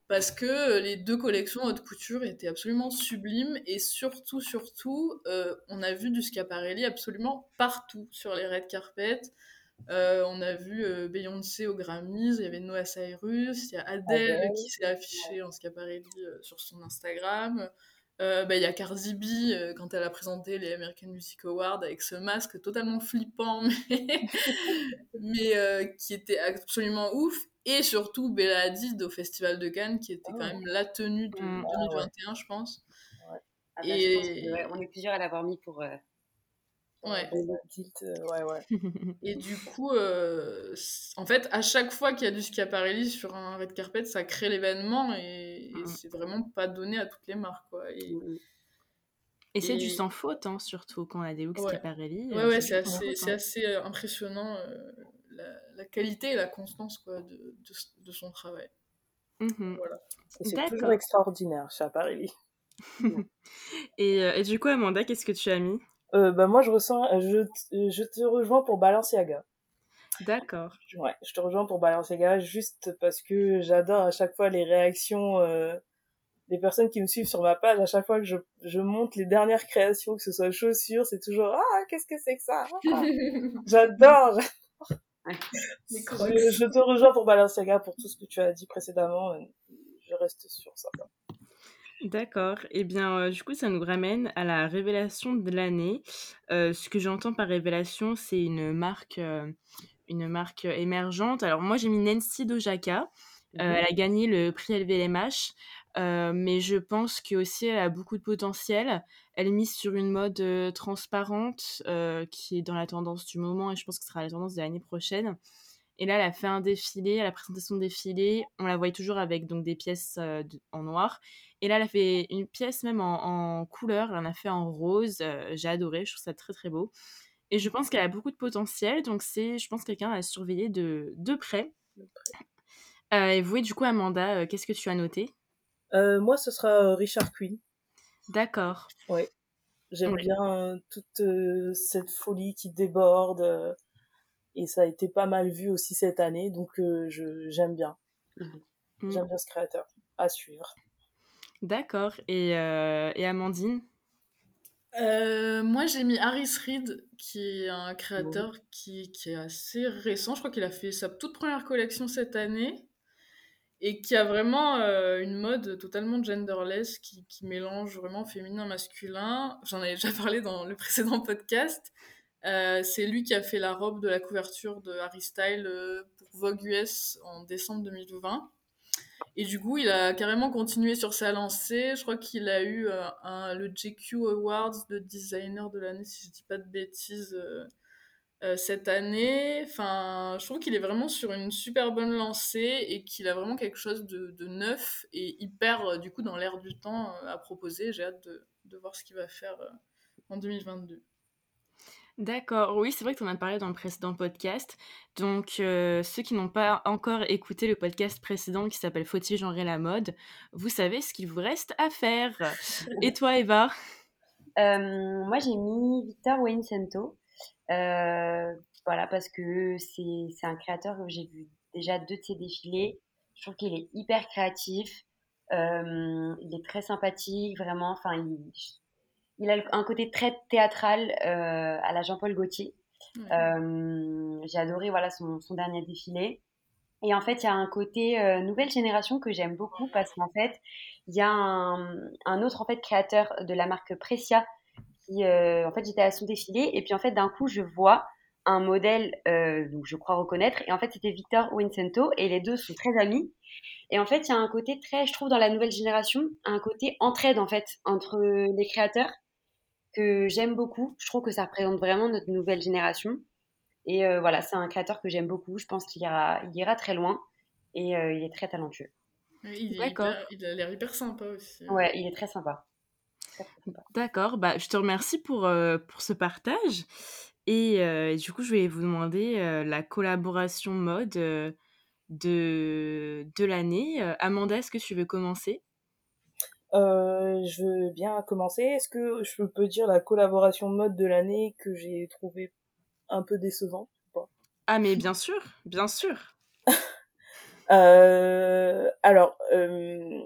parce que les deux collections haute couture étaient absolument sublimes et surtout, surtout, euh, on a vu du Schiaparelli absolument partout sur les red carpets. Euh, on a vu Beyoncé au Grammys, il y avait Noah Cyrus, il y a Adele qui s'est affichée en Schiaparelli sur son Instagram. Euh, bah, il y a Cardi B euh, quand elle a présenté les American Music Awards avec ce masque totalement flippant mais, euh, qui était absolument ouf et surtout Bella Hadid au Festival de Cannes qui était quand ah. même la tenue de 2021 mm. je pense ouais. Ah bah, et... on est plusieurs à l'avoir mis pour Ouais. ouais, ouais. Et du coup, euh, en fait, à chaque fois qu'il y a du Schiaparelli sur un red carpet, ça crée l'événement et, mm. c'est vraiment pas donné à toutes les marques. Quoi. Et, mm. et c'est du sans faute, hein, surtout quand on a des looks Schiaparelli. Ouais, euh, ouais, c'est assez, assez, euh, impressionnant la, la, qualité et la constance quoi, de, de, de son travail. Mmh voilà. C'est toujours extraordinaire, Schiaparelli. et, et du coup, Amanda, qu'est-ce que tu as mis? Euh, bah moi je ressens, je, je te rejoins pour Balenciaga. D'accord. Ouais, je te rejoins pour Balenciaga juste parce que j'adore à chaque fois les réactions euh, des personnes qui me suivent sur ma page. À chaque fois que je, je monte les dernières créations, que ce soit chaussures, c'est toujours ah qu'est-ce que c'est que ça? Ah, J'adore. je, je, te rejoins pour Balenciaga pour tout ce que tu as dit précédemment. Je reste sur ça. D'accord. Eh bien, euh, du coup, ça nous ramène à la révélation de l'année. Euh, ce que j'entends par révélation, c'est une marque, euh, une marque émergente. Alors moi, j'ai mis Nancy Dojaka. Mmh elle a gagné le prix LVMH. Mais je pense qu'aussi elle a beaucoup de potentiel. Elle mise sur une mode transparente qui est dans la tendance du moment et je pense que ce sera la tendance de l'année prochaine. Et là, elle a fait un défilé, la présentation de défilé, on la voyait toujours avec donc des pièces en noir. Et là, elle a fait une pièce même en, couleur, elle en a fait en rose. J'ai adoré, je trouve ça très très beau. Et je pense qu'elle a beaucoup de potentiel, donc c'est, je pense, quelqu'un à surveiller de, de près. et vous, et du coup, Amanda, qu'est-ce que tu as noté? Moi, ce sera Richard Quinn. D'accord. Oui. J'aime bien toute cette folie qui déborde et ça a été pas mal vu aussi cette année, donc euh, je j'aime bien. Mhm. J'aime bien ce créateur à suivre. D'accord. Et, euh, et Amandine? Euh, moi, j'ai mis Harris Reed, qui est un créateur qui, qui, est assez récent. Je crois qu'il a fait sa toute première collection cette année et qui a vraiment une mode totalement genderless qui, mélange vraiment féminin masculin. J'en avais déjà parlé dans le précédent podcast. Euh, c'est lui qui a fait la robe de la couverture de Harry Style euh, pour Vogue US en décembre 2020. Et du coup, il a carrément continué sur sa lancée. Je crois qu'il a eu euh, le GQ Awards de designer de l'année, si je dis pas de bêtises, cette année. Enfin, je trouve qu'il est vraiment sur une super bonne lancée et qu'il a vraiment quelque chose de, neuf et hyper, du coup, dans l'air du temps à proposer. J'ai hâte de, de, voir ce qu'il va faire en 2022. D'accord, oui, c'est vrai que tu en as parlé dans le précédent podcast. Donc, euh, ceux qui n'ont pas encore écouté le podcast précédent qui s'appelle Faut-il genrer la mode, vous savez ce qu'il vous reste à faire. Et toi, Eva? Euh, Moi, j'ai mis Victor Wayne Euh, voilà, parce que c'est un créateur que j'ai vu déjà deux de ses défilés. Je trouve qu'il est hyper créatif. Euh, il est très sympathique, vraiment. Enfin, il, il a un côté très théâtral euh, à la Jean-Paul Gaultier. Euh, j'ai adoré voilà son, dernier défilé. Et en fait, il y a un côté euh, nouvelle génération que j'aime beaucoup parce qu'en fait, il y a un, autre en fait créateur de la marque Precia qui, en fait, j'étais à son défilé et puis en fait, d'un coup, je vois un modèle, donc je crois reconnaître, et en fait, c'était Victor Wincento et les deux sont très amis. Et en fait, il y a un côté très, je trouve, dans la nouvelle génération, un côté entraide en fait entre les créateurs que j'aime beaucoup. Je trouve que ça représente vraiment notre nouvelle génération. Et euh, voilà, c'est un créateur que j'aime beaucoup. Je pense qu'il ira, il ira très loin et euh, il est très talentueux. il, il a l'air hyper sympa aussi. Ouais, il est très sympa. D'accord, bah, je te remercie pour, euh, pour ce partage. Et du coup, je vais vous demander la collaboration mode de, de l'année. Amanda, est-ce que tu veux commencer? Euh, je veux bien commencer. Est-ce que je peux dire la collaboration mode de l'année que j'ai trouvé un peu décevant Ah mais bien sûr, bien sûr. euh, alors, euh,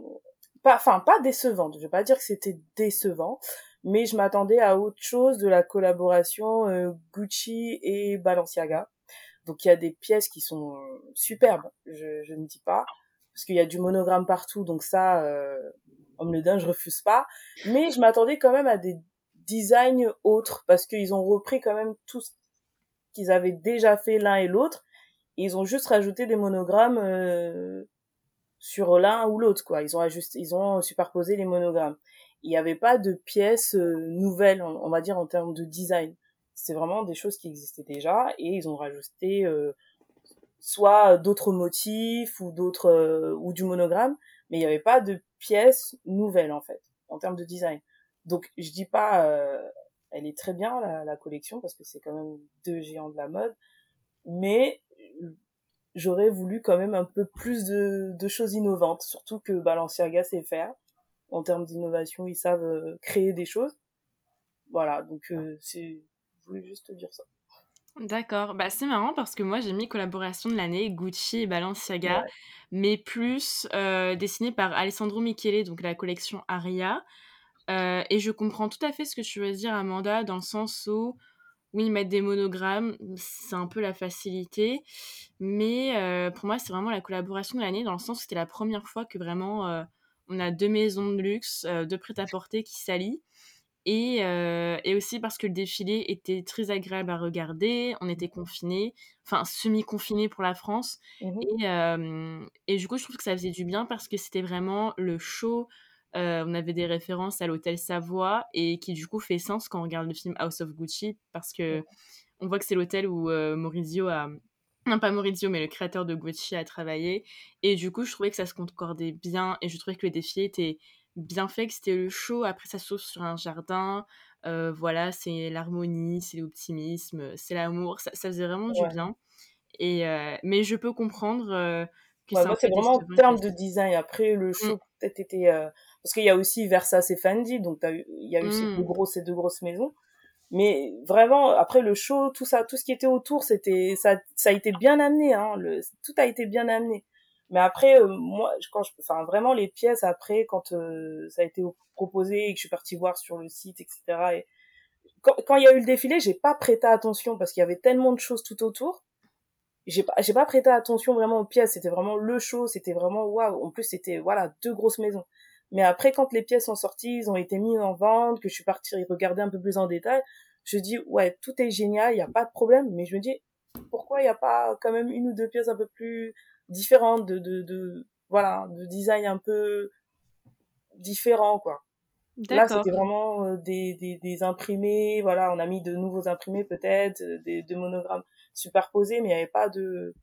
pas, enfin pas décevante. Je vais pas dire que c'était décevant, mais je m'attendais à autre chose de la collaboration euh, Gucci et Balenciaga. Donc il y a des pièces qui sont superbes, je, je ne dis pas, parce qu'il y a du monogramme partout, donc ça, euh, homme le je refuse pas. Mais je m'attendais quand même à des designs autres parce qu'ils ont repris quand même tout ce qu'ils avaient déjà fait l'un et l'autre. ils ont juste rajouté des monogrammes euh, sur l'un ou l'autre, quoi. Ils ont ajusté, ils ont superposé les monogrammes. Il n'y avait pas de pièces euh, nouvelles, on, va dire, en termes de design. C'est vraiment des choses qui existaient déjà et ils ont rajouté euh, soit d'autres motifs ou d'autres ou du monogramme, mais il n'y avait pas de pièce nouvelle en fait en termes de design. Donc je dis pas, euh, elle est très bien la collection parce que c'est quand même deux géants de la mode, mais j'aurais voulu quand même un peu plus de, de choses innovantes, surtout que Balenciaga sait faire. En termes d'innovation, ils savent euh, créer des choses. Voilà, donc euh, c'est, je voulais juste dire ça. D'accord, bah, c'est marrant parce que moi j'ai mis collaboration de l'année Gucci et Balenciaga, mais plus euh, dessiné par Alessandro Michele, donc la collection Aria. Euh, et je comprends tout à fait ce que tu veux dire, Amanda, dans le sens où, oui, mettre des monogrammes, c'est un peu la facilité, mais euh, pour moi c'est vraiment la collaboration de l'année, dans le sens où c'était la première fois que vraiment on a deux maisons de luxe, deux prêt-à-porter qui s'allient. Et, et, aussi parce que le défilé était très agréable à regarder, on était confinés, enfin semi-confinés pour la France. Mmh et, et, du coup, je trouve que ça faisait du bien parce que c'était vraiment le show. On avait des références à l'hôtel Savoie et qui du coup fait sens quand on regarde le film House of Gucci parce que on voit que c'est l'hôtel où Maurizio a, non pas Maurizio, mais le créateur de Gucci a travaillé. Et du coup, je trouvais que ça se concordait bien et je trouvais que le défilé était bien fait, que c'était le show. Après, ça s'ouvre sur un jardin. Euh, voilà, c'est l'harmonie, c'est l'optimisme, c'est l'amour. Ça, faisait vraiment du bien. Et, euh, mais je peux comprendre euh, que ouais, c'est vraiment en termes de design. Après, le show mmh. peut-être était... Parce qu'il y a aussi Versace et Fendi, donc il y a eu ces, deux mmh. grosses, ces deux grosses maisons. Mais vraiment après le show tout ça tout ce qui était autour c'était ça ça a été bien amené hein le tout a été bien amené. Mais après euh, moi quand je enfin vraiment les pièces après quand euh, ça a été proposé et que je suis partie voir sur le site etc et quand, quand il y a eu le défilé j'ai pas prêté attention parce qu'il y avait tellement de choses tout autour. J'ai pas j'ai pas prêté attention vraiment aux pièces. C'était vraiment le show. C'était vraiment waouh. En plus c'était voilà deux grosses maisons mais après, quand les pièces sont sorties, ils ont été mis en vente, que je suis partie regarder un peu plus en détail, je dis, ouais, tout est génial, il n'y a pas de problème. Mais je me dis, pourquoi il n'y a pas quand même une ou deux pièces un peu plus différentes, de, de, de voilà, de design un peu différent, quoi. Là, c'était vraiment euh, des, des, des, imprimés, voilà, on a mis de nouveaux imprimés peut-être, euh, des, des monogrammes superposés, mais il n'y avait pas de,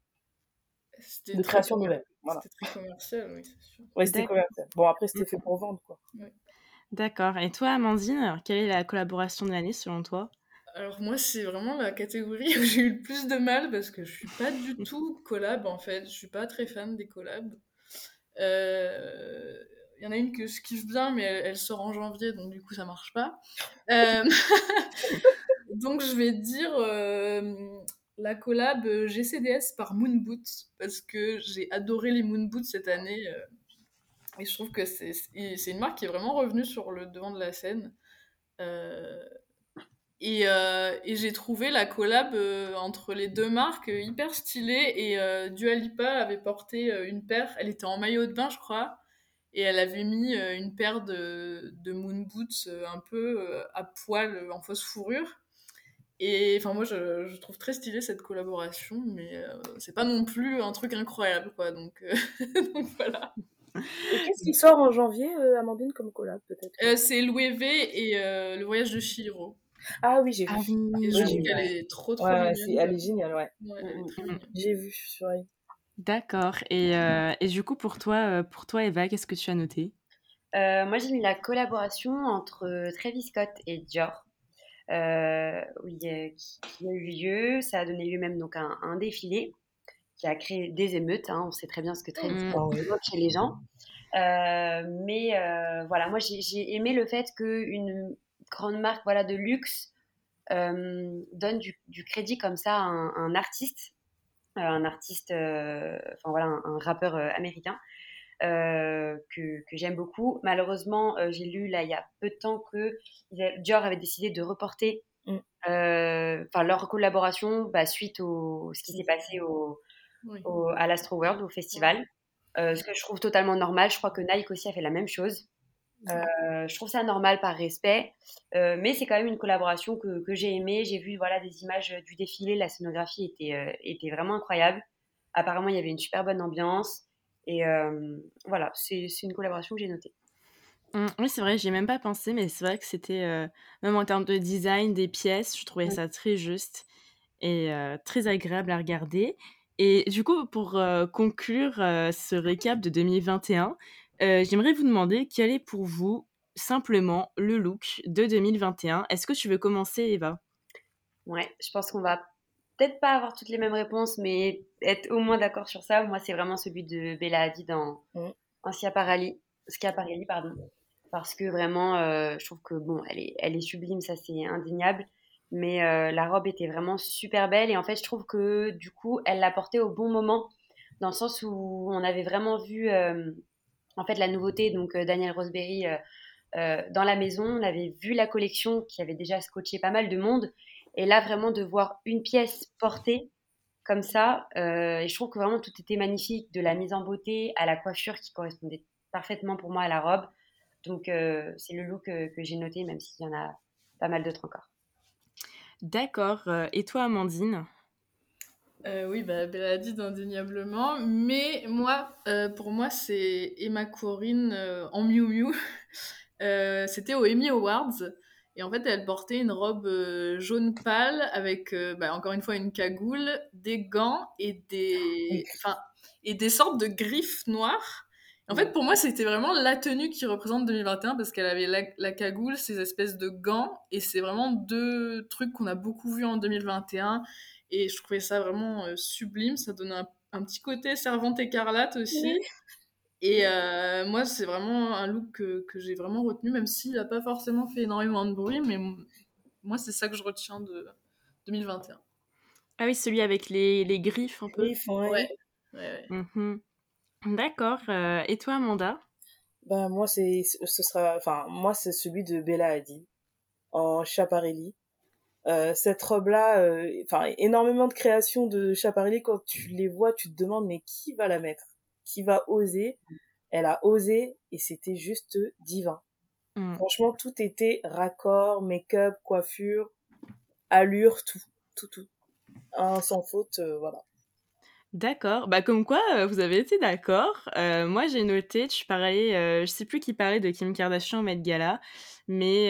de création nouvelle. C'était très commercial, oui, c'est sûr. Oui, c'était commercial. Bon, après, c'était fait pour vendre, quoi. D'accord. Et toi, Amandine, quelle est la collaboration de l'année selon toi? Alors moi, c'est vraiment la catégorie où j'ai eu le plus de mal parce que je suis pas du tout collab en fait. Je suis pas très fan des collabs. Il euh, y en a une que je kiffe bien, mais elle, sort en janvier, donc du coup ça marche pas. Euh, donc je vais dire euh, la collab euh, GCDS par Moonboot parce que j'ai adoré les Moonboots cette année euh, et je trouve que c'est une marque qui est vraiment revenue sur le devant de la scène. Euh, et, j'ai trouvé la collab entre les deux marques hyper stylée et Dua Lipa avait porté une paire, elle était en maillot de bain je crois, et elle avait mis une paire de, de moon boots un peu à poil en fausse fourrure. Et enfin, moi, je, je, trouve très stylé cette collaboration, mais euh, c'est pas non plus un truc incroyable, quoi. Donc, euh, donc voilà. Et qu'est-ce qui sort en janvier, euh, Amandine, comme collab, peut-être? C'est Louis V et Le voyage de Chihiro. Ah oui, j'ai vu. Ah, oui, je qu'elle est trop, trop ouais, Elle est géniale, ouais. ouais mm, mm, mm. J'ai vu, sur elle. D'accord. Et, et, du coup, pour toi, pour toi Eva, qu'est-ce que tu as noté? Moi, j'ai mis la collaboration entre Travis Scott et Dior euh, oui, qui, a eu lieu. Ça a donné lieu-même donc un, un, défilé qui a créé des émeutes. Hein. On sait très bien ce que très mmh. chez les gens. Euh, mais euh, voilà, moi j'ai aimé le fait qu'une grande marque voilà, de luxe euh, donne du, du, crédit comme ça à un, un artiste, euh, un artiste, euh, enfin voilà, un, un rappeur américain. Euh, que, que j'aime beaucoup. Malheureusement, euh, j'ai lu là il y a peu de temps que Dior avait décidé de reporter mm. euh, enfin leur collaboration bah, suite au ce qui s'est passé au, à l'Astro World au festival. ce que je trouve totalement normal. Je crois que Nike aussi a fait la même chose. je trouve ça normal par respect, mais c'est quand même une collaboration que, que j'ai aimée. J'ai vu voilà des images du défilé, la scénographie était, était vraiment incroyable. Apparemment, il y avait une super bonne ambiance. Et euh, voilà, c'est une collaboration que j'ai notée. Mmh, oui, c'est vrai, j'y ai même pas pensé, mais c'est vrai que c'était, euh, même en termes de design des pièces, je trouvais ça très juste et euh, très agréable à regarder. Et du coup, pour conclure ce récap de 2021, j'aimerais vous demander quel est pour vous simplement le look de 2021. Est-ce que tu veux commencer, Eva? Ouais, je pense qu'on va peut-être pas avoir toutes les mêmes réponses, mais être au moins d'accord sur ça. Moi, c'est vraiment celui de Bella Hadid en, mm. en Schiaparelli, Schiaparelli, pardon. Parce que vraiment, euh, je trouve que bon, elle est, elle est sublime, ça c'est indéniable. Mais euh, la robe était vraiment super belle et en fait, je trouve que du coup, elle l'a portée au bon moment, dans le sens où on avait vraiment vu euh, en fait la nouveauté, donc Daniel Roseberry dans la maison, on avait vu la collection qui avait déjà scotché pas mal de monde et là, vraiment, de voir une pièce portée comme ça, euh, et je trouve que vraiment tout était magnifique, de la mise en beauté à la coiffure qui correspondait parfaitement pour moi à la robe. Donc, c'est le look que j'ai noté, même s'il y en a pas mal d'autres encore. D'accord. Et toi, Amandine? Oui, bah, Bella a dit indéniablement. Mais moi, pour moi, c'est Emma Corrin en Miu Miu. C'était au Emmy Awards. Et en fait, elle portait une robe jaune pâle avec, bah, encore une fois, une cagoule, des gants et des, enfin, et des sortes de griffes noires. En fait, pour moi, c'était vraiment la tenue qui représente 2021 parce qu'elle avait la, cagoule, ces espèces de gants, et c'est vraiment deux trucs qu'on a beaucoup vus en 2021. Et je trouvais ça vraiment euh, sublime. Ça donnait un, petit côté servante écarlate aussi. Et euh, moi, c'est vraiment un look que, que j'ai vraiment retenu, même s'il n'a pas forcément fait énormément de bruit, mais moi, c'est ça que je retiens de 2021. Ah oui, celui avec les, les griffes un peu. Griffes, ouais. ouais. ouais, mhm. D'accord. Euh, et toi, Amanda? Ben moi, c'est ce sera, enfin moi, c'est celui de Bella Hadid en Chaparelli. Euh, cette robe-là, euh, enfin énormément de créations de Chaparelli. Quand tu les vois, tu te demandes mais qui va la mettre? Qui va oser Elle a osé et c'était juste divin. Mm. Franchement, tout était raccord, make-up, coiffure, allure, tout, tout, tout. Un sans faute, voilà. D'accord. Bah comme quoi, euh, vous avez été d'accord. Euh, moi, j'ai noté, je parlais, euh, je sais plus qui parlait de Kim Kardashian au Met Gala, mais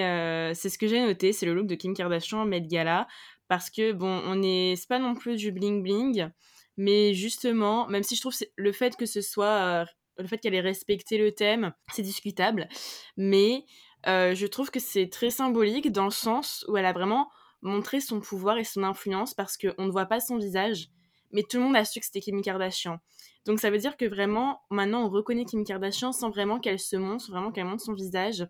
c'est ce que j'ai noté, c'est le look de Kim Kardashian au Met Gala, parce que bon, on est, c'est pas non plus du bling bling, mais justement, même si je trouve le fait que ce soit, le fait qu'elle ait respecté le thème, c'est discutable, mais je trouve que c'est très symbolique dans le sens où elle a vraiment montré son pouvoir et son influence parce qu'on ne voit pas son visage mais tout le monde a su que c'était Kim Kardashian. Donc ça veut dire que vraiment, maintenant, on reconnaît Kim Kardashian sans vraiment qu'elle se montre, vraiment qu'elle montre son visage.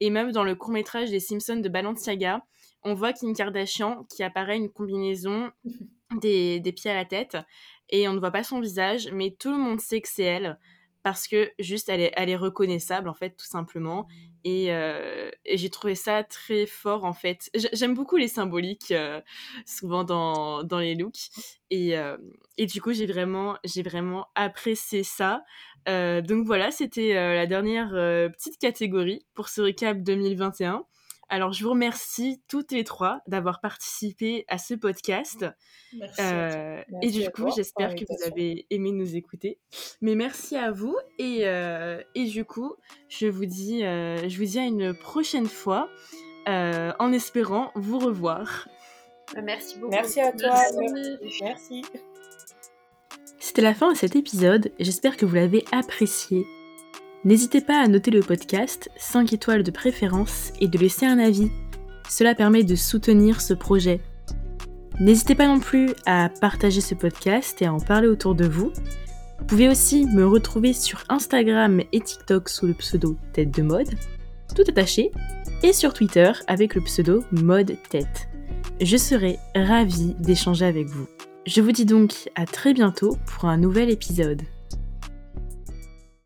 Et même dans le court métrage des Simpsons de Balenciaga, on voit Kim Kardashian qui apparaît une combinaison des, des pieds à la tête et on ne voit pas son visage, mais tout le monde sait que c'est elle parce que juste elle est, elle est reconnaissable en fait tout simplement. Et, euh, j'ai trouvé ça très fort en fait. J'aime beaucoup les symboliques euh, souvent dans, dans, les looks. Et, euh, et du coup j'ai vraiment j'ai vraiment apprécié ça. Donc voilà c'était la dernière petite catégorie pour ce recap 2021 alors, je vous remercie toutes les trois d'avoir participé à ce podcast. Merci. Euh, et du coup, j'espère que vous avez aimé nous écouter. Mais merci à vous. Et, euh, et du coup, je vous, dis, euh, je vous dis à une prochaine fois en espérant vous revoir. Merci beaucoup. Merci à toi. Merci. C'était la fin de cet épisode. J'espère que vous l'avez apprécié. N'hésitez pas à noter le podcast 5 étoiles de préférence et de laisser un avis. Cela permet de soutenir ce projet. N'hésitez pas non plus à partager ce podcast et à en parler autour de vous. Vous pouvez aussi me retrouver sur Instagram et TikTok sous le pseudo Tête de Mode, tout attaché, et sur Twitter avec le pseudo Mode Tête. Je serai ravie d'échanger avec vous. Je vous dis donc à très bientôt pour un nouvel épisode.